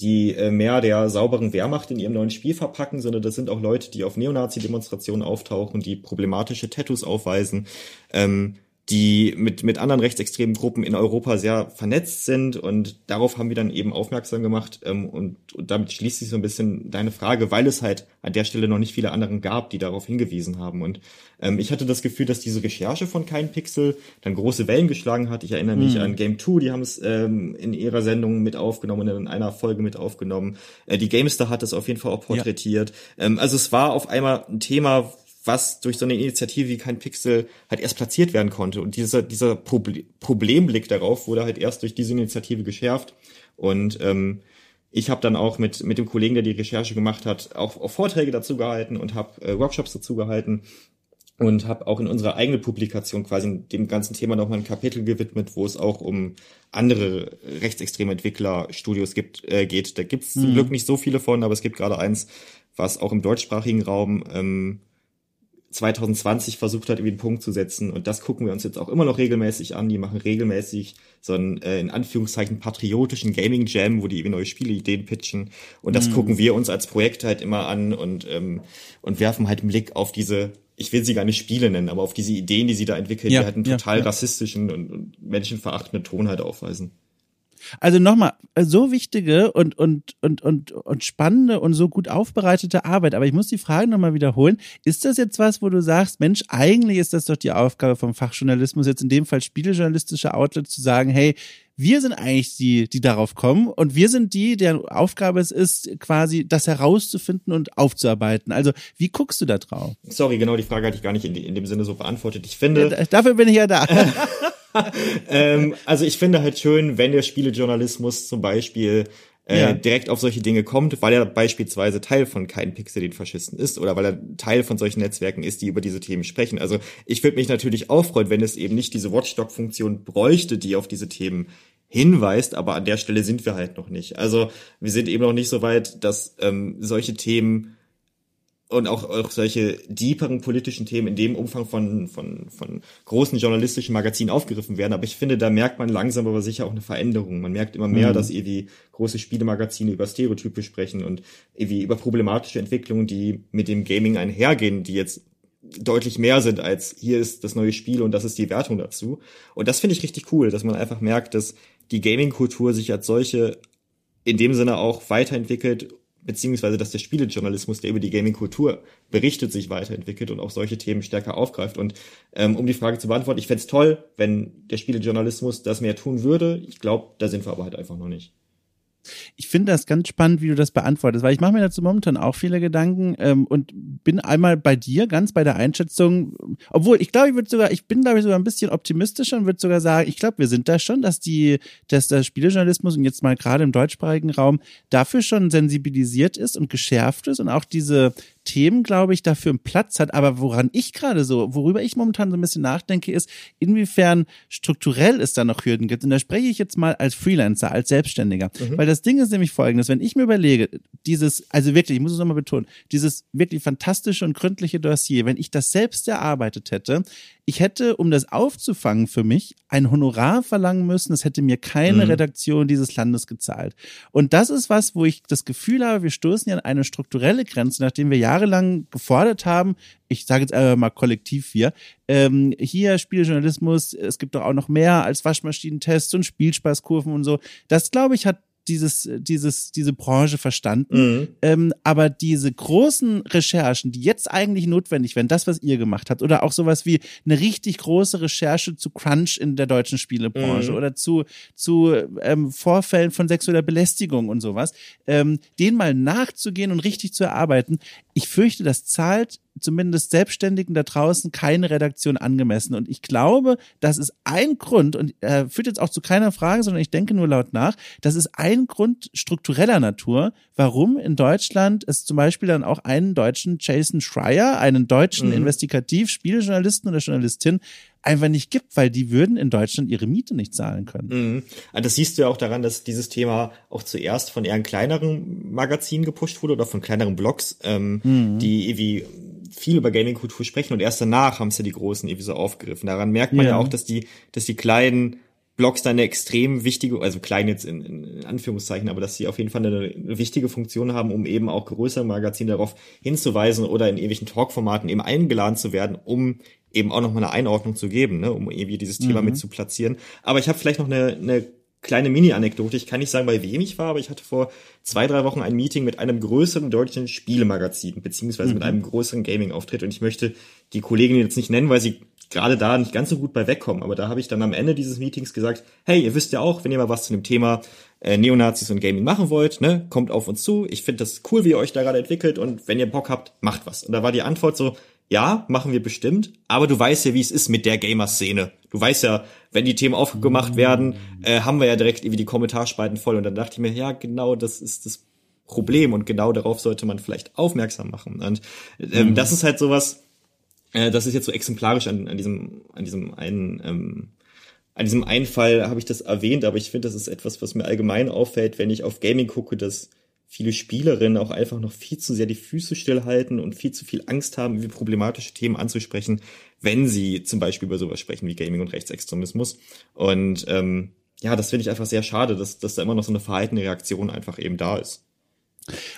die äh, mehr der sauberen Wehrmacht in ihrem neuen Spiel verpacken, sondern das sind auch Leute, die auf Neonazi-Demonstrationen auftauchen, die problematische Tattoos aufweisen, ähm, die mit, mit anderen rechtsextremen Gruppen in Europa sehr vernetzt sind und darauf haben wir dann eben aufmerksam gemacht ähm, und, und damit schließt sich so ein bisschen deine Frage, weil es halt an der Stelle noch nicht viele anderen gab, die darauf hingewiesen haben und ähm, ich hatte das Gefühl, dass diese Recherche von Kein Pixel dann große Wellen geschlagen hat. Ich erinnere mich mhm. an Game 2, die haben es ähm, in ihrer Sendung mit aufgenommen und in einer Folge mit aufgenommen. Äh, die GameStar hat es auf jeden Fall auch porträtiert. Ja. Ähm, also es war auf einmal ein Thema, was durch so eine Initiative wie kein Pixel halt erst platziert werden konnte. Und dieser, dieser Proble Problemblick darauf wurde halt erst durch diese Initiative geschärft. Und ähm, ich habe dann auch mit, mit dem Kollegen, der die Recherche gemacht hat, auch, auch Vorträge dazu gehalten und habe äh, Workshops dazu gehalten und habe auch in unserer eigenen Publikation quasi dem ganzen Thema nochmal ein Kapitel gewidmet, wo es auch um andere rechtsextreme Entwicklerstudios gibt, äh, geht. Da gibt's mhm. zum Glück nicht so viele von, aber es gibt gerade eins, was auch im deutschsprachigen Raum ähm, 2020 versucht hat, irgendwie einen Punkt zu setzen. Und das gucken wir uns jetzt auch immer noch regelmäßig an. Die machen regelmäßig so einen, äh, in Anführungszeichen, patriotischen Gaming Jam, wo die irgendwie neue Spieleideen pitchen. Und das mhm. gucken wir uns als Projekt halt immer an und, ähm, und werfen halt einen Blick auf diese, ich will sie gar nicht Spiele nennen, aber auf diese Ideen, die sie da entwickeln, ja, die halt einen total ja, ja. rassistischen und, und menschenverachtenden Ton halt aufweisen. Also nochmal, so wichtige und, und, und, und, und spannende und so gut aufbereitete Arbeit. Aber ich muss die Frage nochmal wiederholen. Ist das jetzt was, wo du sagst, Mensch, eigentlich ist das doch die Aufgabe vom Fachjournalismus, jetzt in dem Fall spielejournalistische Outlets zu sagen, hey, wir sind eigentlich die, die darauf kommen und wir sind die, deren Aufgabe es ist, quasi das herauszufinden und aufzuarbeiten. Also, wie guckst du da drauf? Sorry, genau die Frage hatte ich gar nicht in, in dem Sinne so beantwortet. Ich finde. Ja, dafür bin ich ja da. ähm, also ich finde halt schön, wenn der Spielejournalismus zum Beispiel äh, ja. direkt auf solche Dinge kommt, weil er beispielsweise Teil von kein Pixel den Faschisten ist oder weil er Teil von solchen Netzwerken ist, die über diese Themen sprechen. Also ich würde mich natürlich auch freuen, wenn es eben nicht diese Watchdog-Funktion bräuchte, die auf diese Themen hinweist, aber an der Stelle sind wir halt noch nicht. Also wir sind eben noch nicht so weit, dass ähm, solche Themen und auch, auch solche deeperen politischen Themen in dem Umfang von, von, von großen journalistischen Magazinen aufgegriffen werden. Aber ich finde, da merkt man langsam aber sicher auch eine Veränderung. Man merkt immer mehr, mhm. dass irgendwie große Spielemagazine über Stereotype sprechen und irgendwie über problematische Entwicklungen, die mit dem Gaming einhergehen, die jetzt deutlich mehr sind als hier ist das neue Spiel und das ist die Wertung dazu. Und das finde ich richtig cool, dass man einfach merkt, dass die Gaming-Kultur sich als solche in dem Sinne auch weiterentwickelt beziehungsweise dass der Spielejournalismus, der über die Gaming-Kultur berichtet, sich weiterentwickelt und auch solche Themen stärker aufgreift. Und ähm, um die Frage zu beantworten, ich fände toll, wenn der Spielejournalismus das mehr tun würde. Ich glaube, da sind wir aber halt einfach noch nicht. Ich finde das ganz spannend, wie du das beantwortest, weil ich mache mir dazu momentan auch viele Gedanken ähm, und bin einmal bei dir ganz bei der Einschätzung, obwohl ich glaube, ich würde sogar, ich bin glaube ich sogar ein bisschen optimistischer und würde sogar sagen, ich glaube, wir sind da schon, dass die, dass der Spielejournalismus und jetzt mal gerade im deutschsprachigen Raum dafür schon sensibilisiert ist und geschärft ist und auch diese System, glaube ich, dafür einen Platz hat. Aber woran ich gerade so, worüber ich momentan so ein bisschen nachdenke, ist, inwiefern strukturell es da noch Hürden gibt. Und da spreche ich jetzt mal als Freelancer, als Selbstständiger. Mhm. Weil das Ding ist nämlich folgendes, wenn ich mir überlege, dieses, also wirklich, ich muss es nochmal betonen, dieses wirklich fantastische und gründliche Dossier, wenn ich das selbst erarbeitet hätte, ich hätte, um das aufzufangen für mich, ein Honorar verlangen müssen. Das hätte mir keine mhm. Redaktion dieses Landes gezahlt. Und das ist was, wo ich das Gefühl habe, wir stoßen ja an eine strukturelle Grenze, nachdem wir jahrelang gefordert haben, ich sage jetzt einfach mal kollektiv hier, ähm, hier Spieljournalismus, es gibt doch auch noch mehr als Waschmaschinentests und Spielspaßkurven und so. Das, glaube ich, hat dieses, dieses, diese Branche verstanden. Mhm. Ähm, aber diese großen Recherchen, die jetzt eigentlich notwendig wären, das, was ihr gemacht habt, oder auch sowas wie eine richtig große Recherche zu Crunch in der deutschen Spielebranche mhm. oder zu, zu ähm, Vorfällen von sexueller Belästigung und sowas, ähm, denen mal nachzugehen und richtig zu erarbeiten, ich fürchte, das zahlt zumindest Selbstständigen da draußen keine Redaktion angemessen. Und ich glaube, das ist ein Grund, und äh, führt jetzt auch zu keiner Frage, sondern ich denke nur laut nach, das ist ein Grund struktureller Natur, warum in Deutschland es zum Beispiel dann auch einen deutschen Jason Schreier, einen deutschen mhm. Investigativ-Spieljournalisten oder Journalistin einfach nicht gibt, weil die würden in Deutschland ihre Miete nicht zahlen können. Mhm. Also das siehst du ja auch daran, dass dieses Thema auch zuerst von eher kleineren Magazinen gepusht wurde oder von kleineren Blogs, ähm, mhm. die irgendwie viel über Gaming-Kultur sprechen und erst danach haben es ja die Großen irgendwie so aufgegriffen. Daran merkt man ja, ja auch, dass die, dass die kleinen Blogs da eine extrem wichtige, also klein jetzt in, in Anführungszeichen, aber dass sie auf jeden Fall eine, eine wichtige Funktion haben, um eben auch größere Magazine darauf hinzuweisen oder in ewigen Talkformaten eben eingeladen zu werden, um eben auch nochmal eine Einordnung zu geben, ne, um irgendwie dieses Thema mhm. mit zu platzieren. Aber ich habe vielleicht noch eine, eine kleine Mini-Anekdote. Ich kann nicht sagen, bei wem ich war, aber ich hatte vor zwei, drei Wochen ein Meeting mit einem größeren deutschen Spielemagazin, beziehungsweise mhm. mit einem größeren Gaming-Auftritt. Und ich möchte die Kollegin jetzt nicht nennen, weil sie gerade da nicht ganz so gut bei wegkommen. Aber da habe ich dann am Ende dieses Meetings gesagt, hey, ihr wisst ja auch, wenn ihr mal was zu dem Thema äh, Neonazis und Gaming machen wollt, ne, kommt auf uns zu. Ich finde das cool, wie ihr euch da gerade entwickelt und wenn ihr Bock habt, macht was. Und da war die Antwort so, ja, machen wir bestimmt, aber du weißt ja, wie es ist mit der Gamer-Szene. Du weißt ja, wenn die Themen aufgemacht werden, äh, haben wir ja direkt irgendwie die Kommentarspalten voll. Und dann dachte ich mir, ja, genau, das ist das Problem und genau darauf sollte man vielleicht aufmerksam machen. Und ähm, mhm. das ist halt sowas, äh, das ist jetzt so exemplarisch an, an diesem, an diesem einen, ähm, an diesem einen Fall habe ich das erwähnt, aber ich finde, das ist etwas, was mir allgemein auffällt, wenn ich auf Gaming gucke, dass viele Spielerinnen auch einfach noch viel zu sehr die Füße stillhalten und viel zu viel Angst haben, wie problematische Themen anzusprechen, wenn sie zum Beispiel über sowas sprechen wie Gaming und Rechtsextremismus. Und ähm, ja, das finde ich einfach sehr schade, dass, dass da immer noch so eine verhaltene Reaktion einfach eben da ist.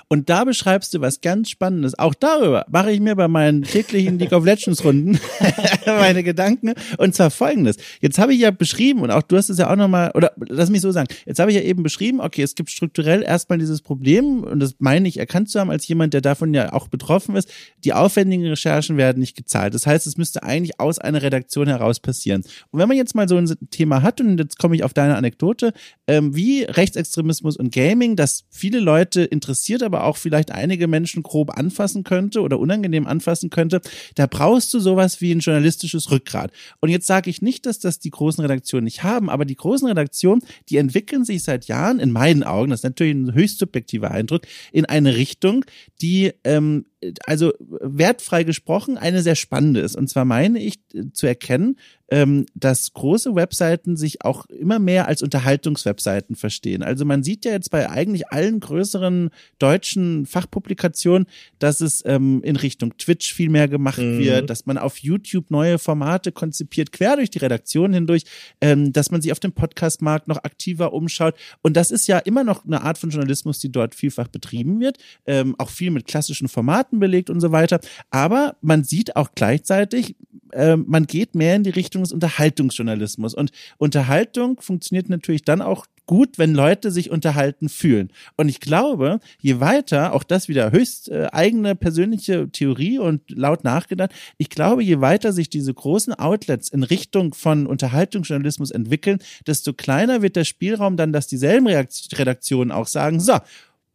Und da beschreibst du was ganz Spannendes. Auch darüber mache ich mir bei meinen täglichen League of Legends Runden meine Gedanken. Und zwar folgendes. Jetzt habe ich ja beschrieben, und auch du hast es ja auch nochmal, oder lass mich so sagen, jetzt habe ich ja eben beschrieben, okay, es gibt strukturell erstmal dieses Problem, und das meine ich erkannt zu haben als jemand, der davon ja auch betroffen ist, die aufwendigen Recherchen werden nicht gezahlt. Das heißt, es müsste eigentlich aus einer Redaktion heraus passieren. Und wenn man jetzt mal so ein Thema hat, und jetzt komme ich auf deine Anekdote, ähm, wie Rechtsextremismus und Gaming, dass viele Leute interessieren interessiert, aber auch vielleicht einige Menschen grob anfassen könnte oder unangenehm anfassen könnte, da brauchst du sowas wie ein journalistisches Rückgrat. Und jetzt sage ich nicht, dass das die großen Redaktionen nicht haben, aber die großen Redaktionen, die entwickeln sich seit Jahren, in meinen Augen, das ist natürlich ein höchst subjektiver Eindruck, in eine Richtung, die ähm, also wertfrei gesprochen, eine sehr spannende ist. Und zwar meine ich äh, zu erkennen, ähm, dass große Webseiten sich auch immer mehr als Unterhaltungswebseiten verstehen. Also man sieht ja jetzt bei eigentlich allen größeren deutschen Fachpublikationen, dass es ähm, in Richtung Twitch viel mehr gemacht mhm. wird, dass man auf YouTube neue Formate konzipiert, quer durch die Redaktion hindurch, ähm, dass man sich auf dem Podcastmarkt noch aktiver umschaut. Und das ist ja immer noch eine Art von Journalismus, die dort vielfach betrieben wird, ähm, auch viel mit klassischen Formaten belegt und so weiter. Aber man sieht auch gleichzeitig, äh, man geht mehr in die Richtung des Unterhaltungsjournalismus. Und Unterhaltung funktioniert natürlich dann auch gut, wenn Leute sich unterhalten fühlen. Und ich glaube, je weiter, auch das wieder höchst äh, eigene persönliche Theorie und laut nachgedacht, ich glaube, je weiter sich diese großen Outlets in Richtung von Unterhaltungsjournalismus entwickeln, desto kleiner wird der Spielraum dann, dass dieselben Redaktionen auch sagen, so,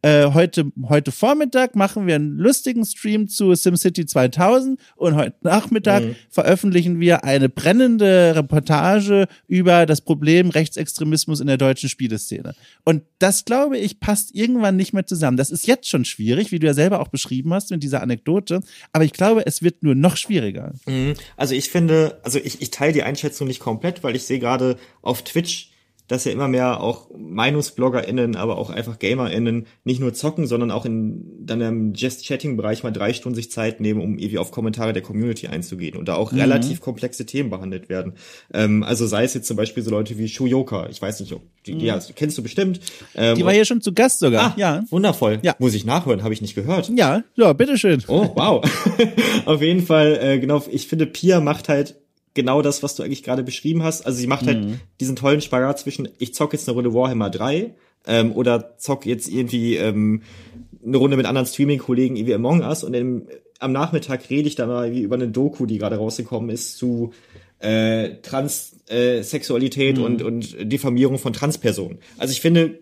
äh, heute, heute Vormittag machen wir einen lustigen Stream zu SimCity 2000 und heute Nachmittag mhm. veröffentlichen wir eine brennende Reportage über das Problem Rechtsextremismus in der deutschen Spieleszene. Und das, glaube ich, passt irgendwann nicht mehr zusammen. Das ist jetzt schon schwierig, wie du ja selber auch beschrieben hast mit dieser Anekdote. Aber ich glaube, es wird nur noch schwieriger. Mhm. Also ich finde, also ich, ich teile die Einschätzung nicht komplett, weil ich sehe gerade auf Twitch dass ja immer mehr auch MeinungsbloggerInnen, aber auch einfach GamerInnen nicht nur zocken, sondern auch in dann im Just-Chatting-Bereich mal drei Stunden sich Zeit nehmen, um irgendwie auf Kommentare der Community einzugehen und da auch mhm. relativ komplexe Themen behandelt werden. Ähm, also sei es jetzt zum Beispiel so Leute wie Shuyoka, ich weiß nicht, ob die, mhm. ja, kennst du bestimmt. Ähm, die war hier schon zu Gast sogar. Ah, ja. Wundervoll. Ja. Muss ich nachhören, habe ich nicht gehört. Ja, ja, bitteschön. Oh, wow. auf jeden Fall, äh, genau, ich finde, Pia macht halt genau das, was du eigentlich gerade beschrieben hast. Also sie macht halt mhm. diesen tollen Spagat zwischen, ich zock jetzt eine Runde Warhammer 3 ähm, oder zock jetzt irgendwie ähm, eine Runde mit anderen Streaming-Kollegen wie Among Us und im, am Nachmittag rede ich dann mal wie über eine Doku, die gerade rausgekommen ist, zu äh, Transsexualität äh, mhm. und, und Diffamierung von Transpersonen. Also ich finde,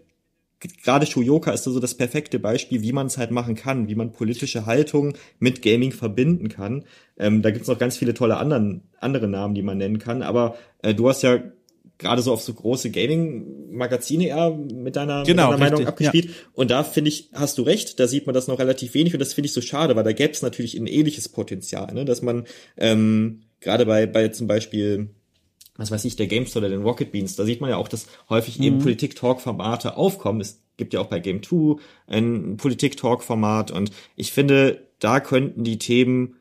gerade Shuyoka ist so das perfekte Beispiel, wie man es halt machen kann, wie man politische Haltung mit Gaming verbinden kann. Ähm, da gibt's noch ganz viele tolle anderen, andere Namen, die man nennen kann, aber äh, du hast ja gerade so auf so große Gaming-Magazine eher mit deiner, genau, mit deiner Meinung abgespielt. Ja. Und da finde ich, hast du recht, da sieht man das noch relativ wenig und das finde ich so schade, weil da gäbe es natürlich ein ähnliches Potenzial, ne? dass man ähm, gerade bei, bei zum Beispiel was weiß ich, der GameStore oder den Rocket Beans, da sieht man ja auch, dass häufig mhm. eben Politik-Talk-Formate aufkommen. Es gibt ja auch bei Game 2 ein Politik-Talk-Format und ich finde, da könnten die Themen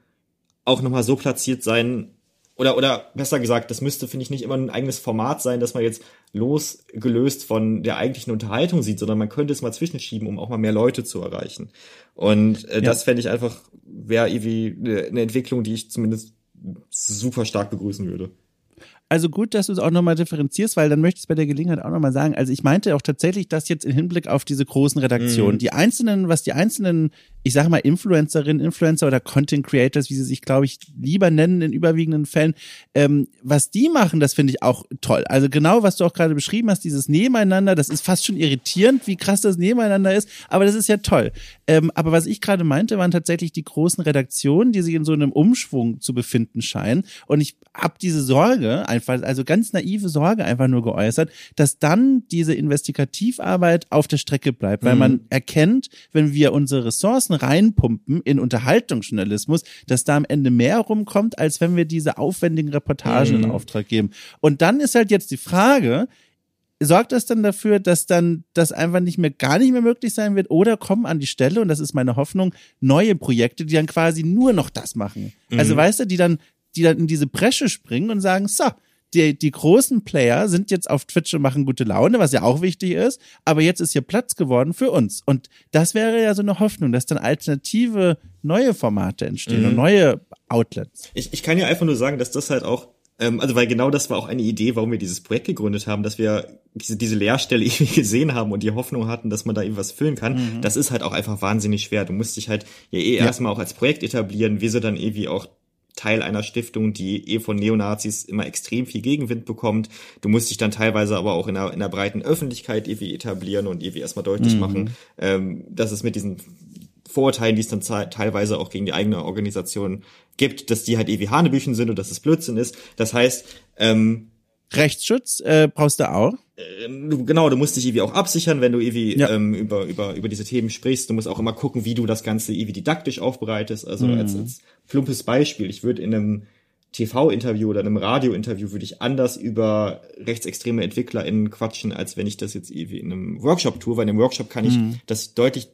auch nochmal so platziert sein, oder, oder besser gesagt, das müsste, finde ich, nicht immer ein eigenes Format sein, dass man jetzt losgelöst von der eigentlichen Unterhaltung sieht, sondern man könnte es mal zwischenschieben, um auch mal mehr Leute zu erreichen. Und äh, ja. das fände ich einfach, wäre irgendwie eine Entwicklung, die ich zumindest super stark begrüßen würde. Also gut, dass du es auch nochmal differenzierst, weil dann möchte ich es bei der Gelegenheit auch nochmal sagen. Also ich meinte auch tatsächlich das jetzt im Hinblick auf diese großen Redaktionen. Mhm. Die einzelnen, was die einzelnen ich sage mal, Influencerinnen, Influencer oder Content Creators, wie sie sich, glaube ich, lieber nennen in überwiegenden Fällen, ähm, was die machen, das finde ich auch toll. Also genau, was du auch gerade beschrieben hast, dieses Nebeneinander, das ist fast schon irritierend, wie krass das Nebeneinander ist, aber das ist ja toll. Ähm, aber was ich gerade meinte, waren tatsächlich die großen Redaktionen, die sich in so einem Umschwung zu befinden scheinen. Und ich habe diese Sorge einfach, also ganz naive Sorge einfach nur geäußert, dass dann diese Investigativarbeit auf der Strecke bleibt, weil mhm. man erkennt, wenn wir unsere Ressourcen Ressourcen reinpumpen in Unterhaltungsjournalismus, dass da am Ende mehr rumkommt, als wenn wir diese aufwendigen Reportagen mhm. in Auftrag geben. Und dann ist halt jetzt die Frage, sorgt das dann dafür, dass dann das einfach nicht mehr, gar nicht mehr möglich sein wird oder kommen an die Stelle, und das ist meine Hoffnung, neue Projekte, die dann quasi nur noch das machen. Also mhm. Also weißt du, die dann, die dann in diese Bresche springen und sagen, so, die, die großen Player sind jetzt auf Twitch und machen gute Laune, was ja auch wichtig ist, aber jetzt ist hier Platz geworden für uns. Und das wäre ja so eine Hoffnung, dass dann alternative neue Formate entstehen mhm. und neue Outlets. Ich, ich kann ja einfach nur sagen, dass das halt auch ähm, also weil genau das war auch eine Idee, warum wir dieses Projekt gegründet haben, dass wir diese, diese Leerstelle irgendwie gesehen haben und die Hoffnung hatten, dass man da irgendwas füllen kann. Mhm. Das ist halt auch einfach wahnsinnig schwer. Du musst dich halt ja eh ja. erstmal auch als Projekt etablieren, wie sie dann irgendwie auch Teil einer Stiftung, die eh von Neonazis immer extrem viel Gegenwind bekommt. Du musst dich dann teilweise aber auch in der, in der breiten Öffentlichkeit irgendwie etablieren und irgendwie erstmal deutlich mhm. machen, ähm, dass es mit diesen Vorurteilen, die es dann teilweise auch gegen die eigene Organisation gibt, dass die halt ewig Hanebüchen sind und dass es Blödsinn ist. Das heißt, ähm, Rechtsschutz äh, brauchst du auch? Genau, du musst dich irgendwie auch absichern, wenn du irgendwie ja. ähm, über, über, über diese Themen sprichst. Du musst auch immer gucken, wie du das Ganze irgendwie didaktisch aufbereitest. Also mhm. als, als plumpes Beispiel, ich würde in einem TV-Interview oder einem Radio-Interview würde ich anders über rechtsextreme EntwicklerInnen quatschen, als wenn ich das jetzt irgendwie in einem Workshop tue, weil in einem Workshop kann ich mhm. das deutlich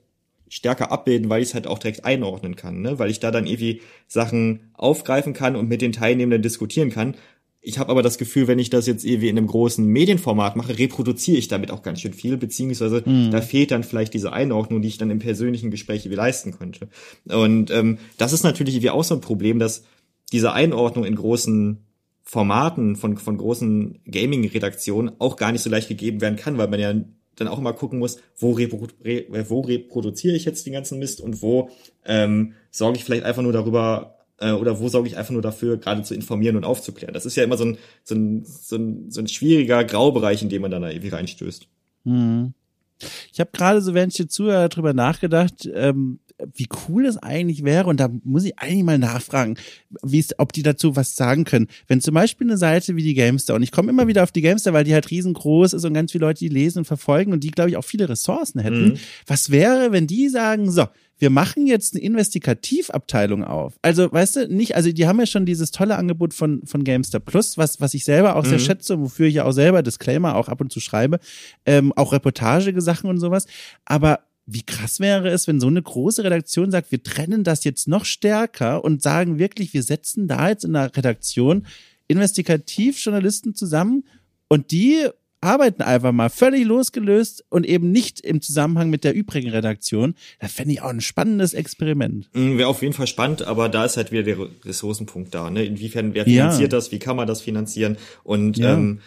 stärker abbilden, weil ich es halt auch direkt einordnen kann, ne? weil ich da dann irgendwie Sachen aufgreifen kann und mit den Teilnehmenden diskutieren kann ich habe aber das Gefühl, wenn ich das jetzt irgendwie in einem großen Medienformat mache, reproduziere ich damit auch ganz schön viel, beziehungsweise mhm. da fehlt dann vielleicht diese Einordnung, die ich dann im persönlichen Gespräch irgendwie leisten könnte. Und ähm, das ist natürlich irgendwie auch so ein Problem, dass diese Einordnung in großen Formaten von, von großen Gaming-Redaktionen auch gar nicht so leicht gegeben werden kann, weil man ja dann auch immer gucken muss, wo, repro re wo reproduziere ich jetzt den ganzen Mist und wo ähm, sorge ich vielleicht einfach nur darüber, äh, oder wo sorge ich einfach nur dafür, gerade zu informieren und aufzuklären. Das ist ja immer so ein, so ein, so ein, so ein schwieriger Graubereich, in dem man dann da irgendwie reinstößt. Mhm. Ich habe gerade so, während ich dir zuhöre, darüber nachgedacht, ähm, wie cool es eigentlich wäre, und da muss ich eigentlich mal nachfragen, wie es, ob die dazu was sagen können. Wenn zum Beispiel eine Seite wie die Gamester, und ich komme immer wieder auf die Gamester, weil die halt riesengroß ist und ganz viele Leute die lesen und verfolgen und die, glaube ich, auch viele Ressourcen hätten. Mhm. Was wäre, wenn die sagen, so, wir machen jetzt eine Investigativabteilung auf. Also, weißt du, nicht, also die haben ja schon dieses tolle Angebot von, von Gamester Plus, was, was ich selber auch mhm. sehr schätze, wofür ich ja auch selber Disclaimer auch ab und zu schreibe, ähm, auch Reportagesachen und sowas. Aber wie krass wäre es, wenn so eine große Redaktion sagt, wir trennen das jetzt noch stärker und sagen wirklich, wir setzen da jetzt in der Redaktion Investigativjournalisten zusammen und die arbeiten einfach mal völlig losgelöst und eben nicht im Zusammenhang mit der übrigen Redaktion. Das fände ich auch ein spannendes Experiment. Mm, Wäre auf jeden Fall spannend, aber da ist halt wieder der Ressourcenpunkt da. Ne? Inwiefern, wer finanziert ja. das, wie kann man das finanzieren? Und ja. ähm,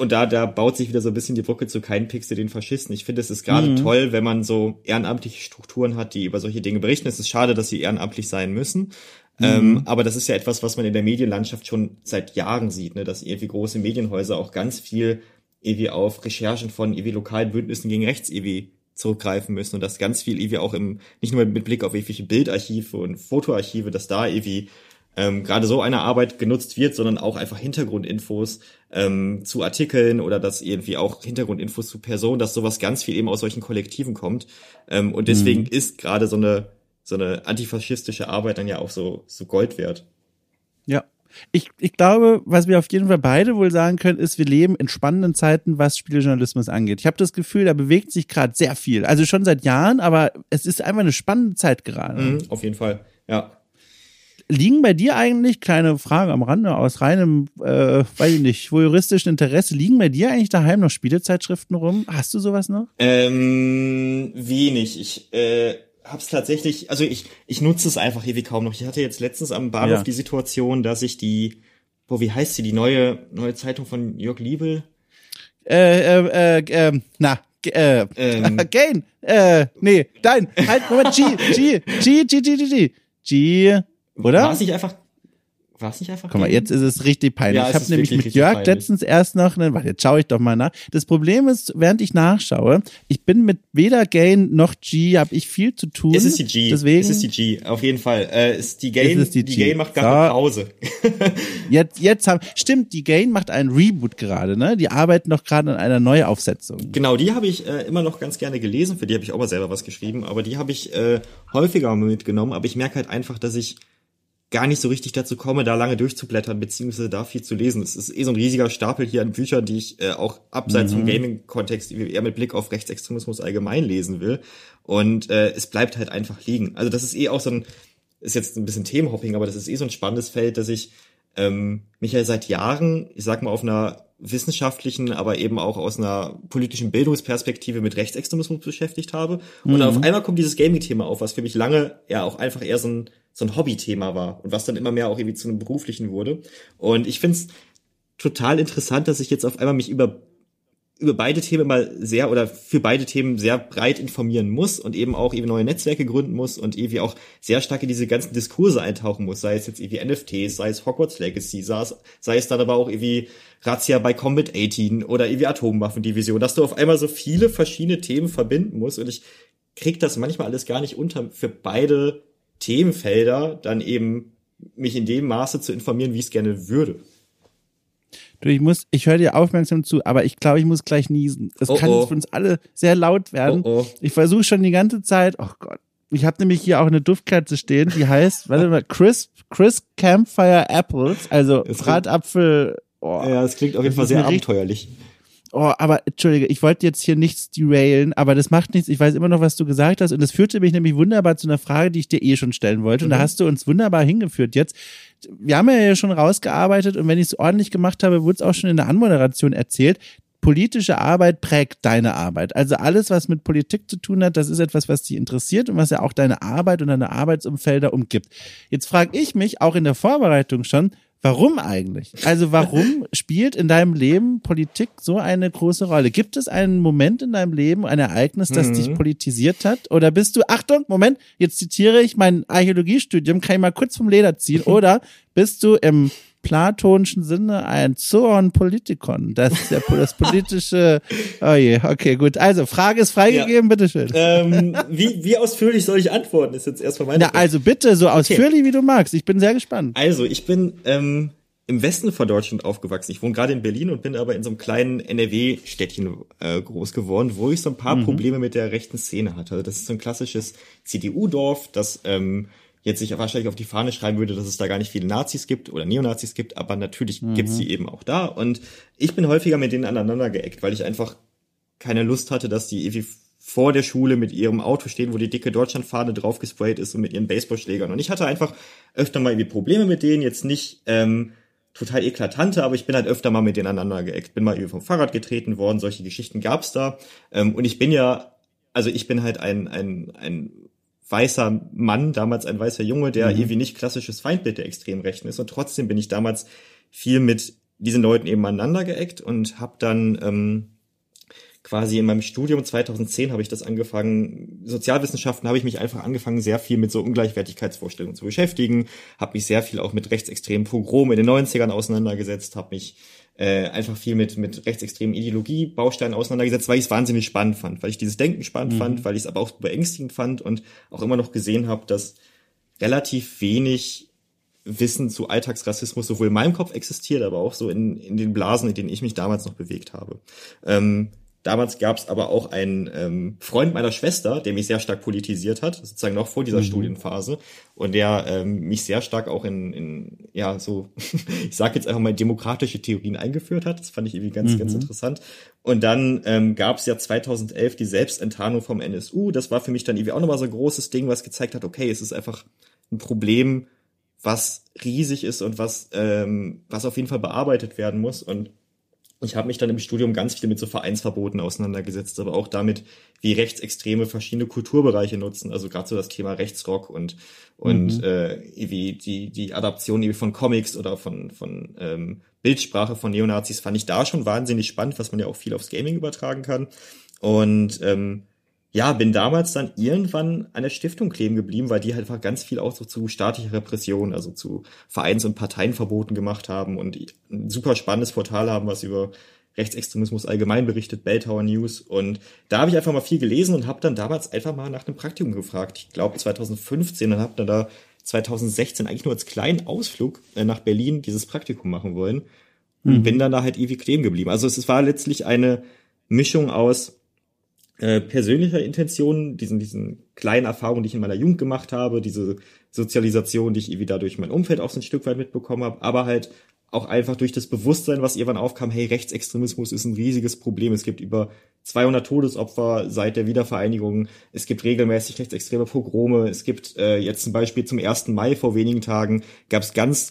und da, da baut sich wieder so ein bisschen die Brücke zu keinen Pixel den Faschisten. Ich finde, es ist gerade mhm. toll, wenn man so ehrenamtliche Strukturen hat, die über solche Dinge berichten. Es ist schade, dass sie ehrenamtlich sein müssen. Mhm. Ähm, aber das ist ja etwas, was man in der Medienlandschaft schon seit Jahren sieht, ne? dass irgendwie große Medienhäuser auch ganz viel irgendwie auf Recherchen von irgendwie lokalen Bündnissen gegen rechts irgendwie zurückgreifen müssen und dass ganz viel irgendwie auch im, nicht nur mit Blick auf irgendwelche Bildarchive und Fotoarchive, dass da irgendwie ähm, gerade so eine Arbeit genutzt wird, sondern auch einfach Hintergrundinfos ähm, zu Artikeln oder dass irgendwie auch Hintergrundinfos zu Personen, dass sowas ganz viel eben aus solchen Kollektiven kommt. Ähm, und deswegen mhm. ist gerade so eine so eine antifaschistische Arbeit dann ja auch so so Gold wert. Ja. Ich, ich glaube, was wir auf jeden Fall beide wohl sagen können, ist, wir leben in spannenden Zeiten, was Spielejournalismus angeht. Ich habe das Gefühl, da bewegt sich gerade sehr viel. Also schon seit Jahren, aber es ist einfach eine spannende Zeit gerade. Mhm, auf jeden Fall, ja liegen bei dir eigentlich, kleine Frage am Rande, aus reinem, äh, weiß ich nicht, juristischen Interesse, liegen bei dir eigentlich daheim noch Spielezeitschriften rum? Hast du sowas noch? Ähm, wenig. Ich äh, hab's tatsächlich, also ich, ich nutze es einfach ewig kaum noch. Ich hatte jetzt letztens am Bahnhof ja. die Situation, dass ich die, wo wie heißt sie, die neue, neue Zeitung von Jörg Liebel? Äh, äh, äh, äh na, äh, ähm. Gain, äh, nee, dein, halt, Moment, G, G, G, G, G, G, G, G, oder? War es nicht einfach war es nicht einfach? Guck mal, jetzt ist es richtig peinlich. Ja, ich habe nämlich mit Jörg peinlich. letztens erst noch, ne, warte, jetzt schaue ich doch mal nach. Das Problem ist, während ich nachschaue, ich bin mit weder Gain noch G, habe ich viel zu tun. Es ist die G. Deswegen, es ist die G, auf jeden Fall. Äh, ist die Gain, ist die, die Gain macht gerade so. Pause. jetzt, jetzt haben, stimmt, die Gain macht einen Reboot gerade, ne? Die arbeiten noch gerade an einer Neuaufsetzung. Genau, die habe ich äh, immer noch ganz gerne gelesen. Für die habe ich auch mal selber was geschrieben, aber die habe ich äh, häufiger mitgenommen. Aber ich merke halt einfach, dass ich gar nicht so richtig dazu komme, da lange durchzublättern, beziehungsweise da viel zu lesen. Es ist eh so ein riesiger Stapel hier an Büchern, die ich äh, auch abseits mhm. vom Gaming-Kontext eher mit Blick auf Rechtsextremismus allgemein lesen will. Und äh, es bleibt halt einfach liegen. Also das ist eh auch so ein, ist jetzt ein bisschen Themenhopping, aber das ist eh so ein spannendes Feld, dass ich ähm, mich ja seit Jahren, ich sag mal, auf einer wissenschaftlichen, aber eben auch aus einer politischen Bildungsperspektive mit Rechtsextremismus beschäftigt habe. Und mhm. auf einmal kommt dieses Gaming-Thema auf, was für mich lange ja auch einfach eher so ein so ein Hobbythema war und was dann immer mehr auch irgendwie zu einem beruflichen wurde. Und ich finde es total interessant, dass ich jetzt auf einmal mich über über beide Themen mal sehr oder für beide Themen sehr breit informieren muss und eben auch eben neue Netzwerke gründen muss und irgendwie auch sehr stark in diese ganzen Diskurse eintauchen muss, sei es jetzt irgendwie NFTs, sei es Hogwarts Legacy, sei es, sei es dann aber auch irgendwie Razzia bei Combat 18 oder irgendwie Atomwaffendivision, dass du auf einmal so viele verschiedene Themen verbinden musst und ich krieg das manchmal alles gar nicht unter für beide Themenfelder dann eben mich in dem Maße zu informieren, wie ich es gerne würde. Du, ich muss, ich höre dir aufmerksam zu, aber ich glaube, ich muss gleich niesen. Es oh kann oh. für uns alle sehr laut werden. Oh oh. ich versuche schon die ganze Zeit, oh Gott. Ich habe nämlich hier auch eine Duftkerze stehen, die heißt, warte mal, Crisp, Crisp Campfire Apples, also Bratapfel. Oh, ja, es klingt auf jeden Fall sehr abenteuerlich. Oh, aber entschuldige, ich wollte jetzt hier nichts derailen, aber das macht nichts. Ich weiß immer noch, was du gesagt hast. Und das führte mich nämlich wunderbar zu einer Frage, die ich dir eh schon stellen wollte. Und da mhm. hast du uns wunderbar hingeführt jetzt. Wir haben ja schon rausgearbeitet und wenn ich es ordentlich gemacht habe, wurde es auch schon in der Anmoderation erzählt. Politische Arbeit prägt deine Arbeit. Also alles, was mit Politik zu tun hat, das ist etwas, was dich interessiert und was ja auch deine Arbeit und deine Arbeitsumfelder umgibt. Jetzt frage ich mich auch in der Vorbereitung schon, Warum eigentlich? Also warum spielt in deinem Leben Politik so eine große Rolle? Gibt es einen Moment in deinem Leben, ein Ereignis, das mhm. dich politisiert hat? Oder bist du, Achtung, Moment, jetzt zitiere ich mein Archäologiestudium, kann ich mal kurz vom Leder ziehen, oder bist du im platonischen Sinne ein Zoon Politikon. Das ist ja das politische. Oh je, okay, gut. Also, Frage ist freigegeben, ja. bitteschön. Ähm, wie, wie ausführlich soll ich antworten? Ist jetzt erstmal meine. Ja, also bitte, so ausführlich okay. wie du magst. Ich bin sehr gespannt. Also, ich bin ähm, im Westen von Deutschland aufgewachsen. Ich wohne gerade in Berlin und bin aber in so einem kleinen NRW-Städtchen äh, groß geworden, wo ich so ein paar mhm. Probleme mit der rechten Szene hatte. Also das ist so ein klassisches CDU-Dorf, das ähm, jetzt sich wahrscheinlich auf die Fahne schreiben würde, dass es da gar nicht viele Nazis gibt oder Neonazis gibt, aber natürlich mhm. gibt es sie eben auch da. Und ich bin häufiger mit denen aneinander geeckt, weil ich einfach keine Lust hatte, dass die irgendwie vor der Schule mit ihrem Auto stehen, wo die dicke Deutschlandfahne drauf gesprayt ist und mit ihren Baseballschlägern. Und ich hatte einfach öfter mal irgendwie Probleme mit denen, jetzt nicht ähm, total eklatante, aber ich bin halt öfter mal mit denen aneinander geeckt. Bin mal über vom Fahrrad getreten worden, solche Geschichten gab's da. Ähm, und ich bin ja, also ich bin halt ein, ein, ein weißer Mann, damals ein weißer Junge, der mhm. irgendwie nicht klassisches Feindbild der Extremrechten ist. Und trotzdem bin ich damals viel mit diesen Leuten eben aneinander geeckt und habe dann ähm, quasi in meinem Studium 2010 habe ich das angefangen, Sozialwissenschaften habe ich mich einfach angefangen, sehr viel mit so Ungleichwertigkeitsvorstellungen zu beschäftigen, habe mich sehr viel auch mit rechtsextremen Pogromen in den 90ern auseinandergesetzt, habe mich äh, einfach viel mit, mit rechtsextremen Ideologie, Bausteinen auseinandergesetzt, weil ich es wahnsinnig spannend fand, weil ich dieses Denken spannend mhm. fand, weil ich es aber auch beängstigend fand und auch immer noch gesehen habe, dass relativ wenig Wissen zu Alltagsrassismus sowohl in meinem Kopf existiert, aber auch so in, in den Blasen, in denen ich mich damals noch bewegt habe. Ähm, Damals gab es aber auch einen ähm, Freund meiner Schwester, der mich sehr stark politisiert hat, sozusagen noch vor dieser mhm. Studienphase und der ähm, mich sehr stark auch in, in ja so, ich sage jetzt einfach mal demokratische Theorien eingeführt hat. Das fand ich irgendwie ganz, mhm. ganz interessant. Und dann ähm, gab es ja 2011 die Selbstenttarnung vom NSU. Das war für mich dann irgendwie auch nochmal so ein großes Ding, was gezeigt hat, okay, es ist einfach ein Problem, was riesig ist und was ähm, was auf jeden Fall bearbeitet werden muss und ich habe mich dann im Studium ganz viel mit so Vereinsverboten auseinandergesetzt, aber auch damit, wie Rechtsextreme verschiedene Kulturbereiche nutzen. Also gerade so das Thema Rechtsrock und und mhm. äh, wie die die Adaption irgendwie von Comics oder von von ähm, Bildsprache von Neonazis fand ich da schon wahnsinnig spannend, was man ja auch viel aufs Gaming übertragen kann. Und ähm, ja, bin damals dann irgendwann an der Stiftung kleben geblieben, weil die halt einfach ganz viel auch so zu staatlicher Repression, also zu Vereins- und Parteienverboten gemacht haben und ein super spannendes Portal haben, was über Rechtsextremismus allgemein berichtet, Belltower News. Und da habe ich einfach mal viel gelesen und habe dann damals einfach mal nach einem Praktikum gefragt. Ich glaube 2015 und habe dann da 2016 eigentlich nur als kleinen Ausflug äh, nach Berlin dieses Praktikum machen wollen. Und mhm. bin dann da halt ewig kleben geblieben. Also es war letztlich eine Mischung aus äh, persönlicher Intention, diesen, diesen kleinen Erfahrungen, die ich in meiner Jugend gemacht habe, diese Sozialisation, die ich irgendwie dadurch mein Umfeld auch so ein Stück weit mitbekommen habe, aber halt auch einfach durch das Bewusstsein, was irgendwann aufkam, hey, Rechtsextremismus ist ein riesiges Problem. Es gibt über 200 Todesopfer seit der Wiedervereinigung. Es gibt regelmäßig rechtsextreme Pogrome. Es gibt äh, jetzt zum Beispiel zum 1. Mai vor wenigen Tagen gab es ganz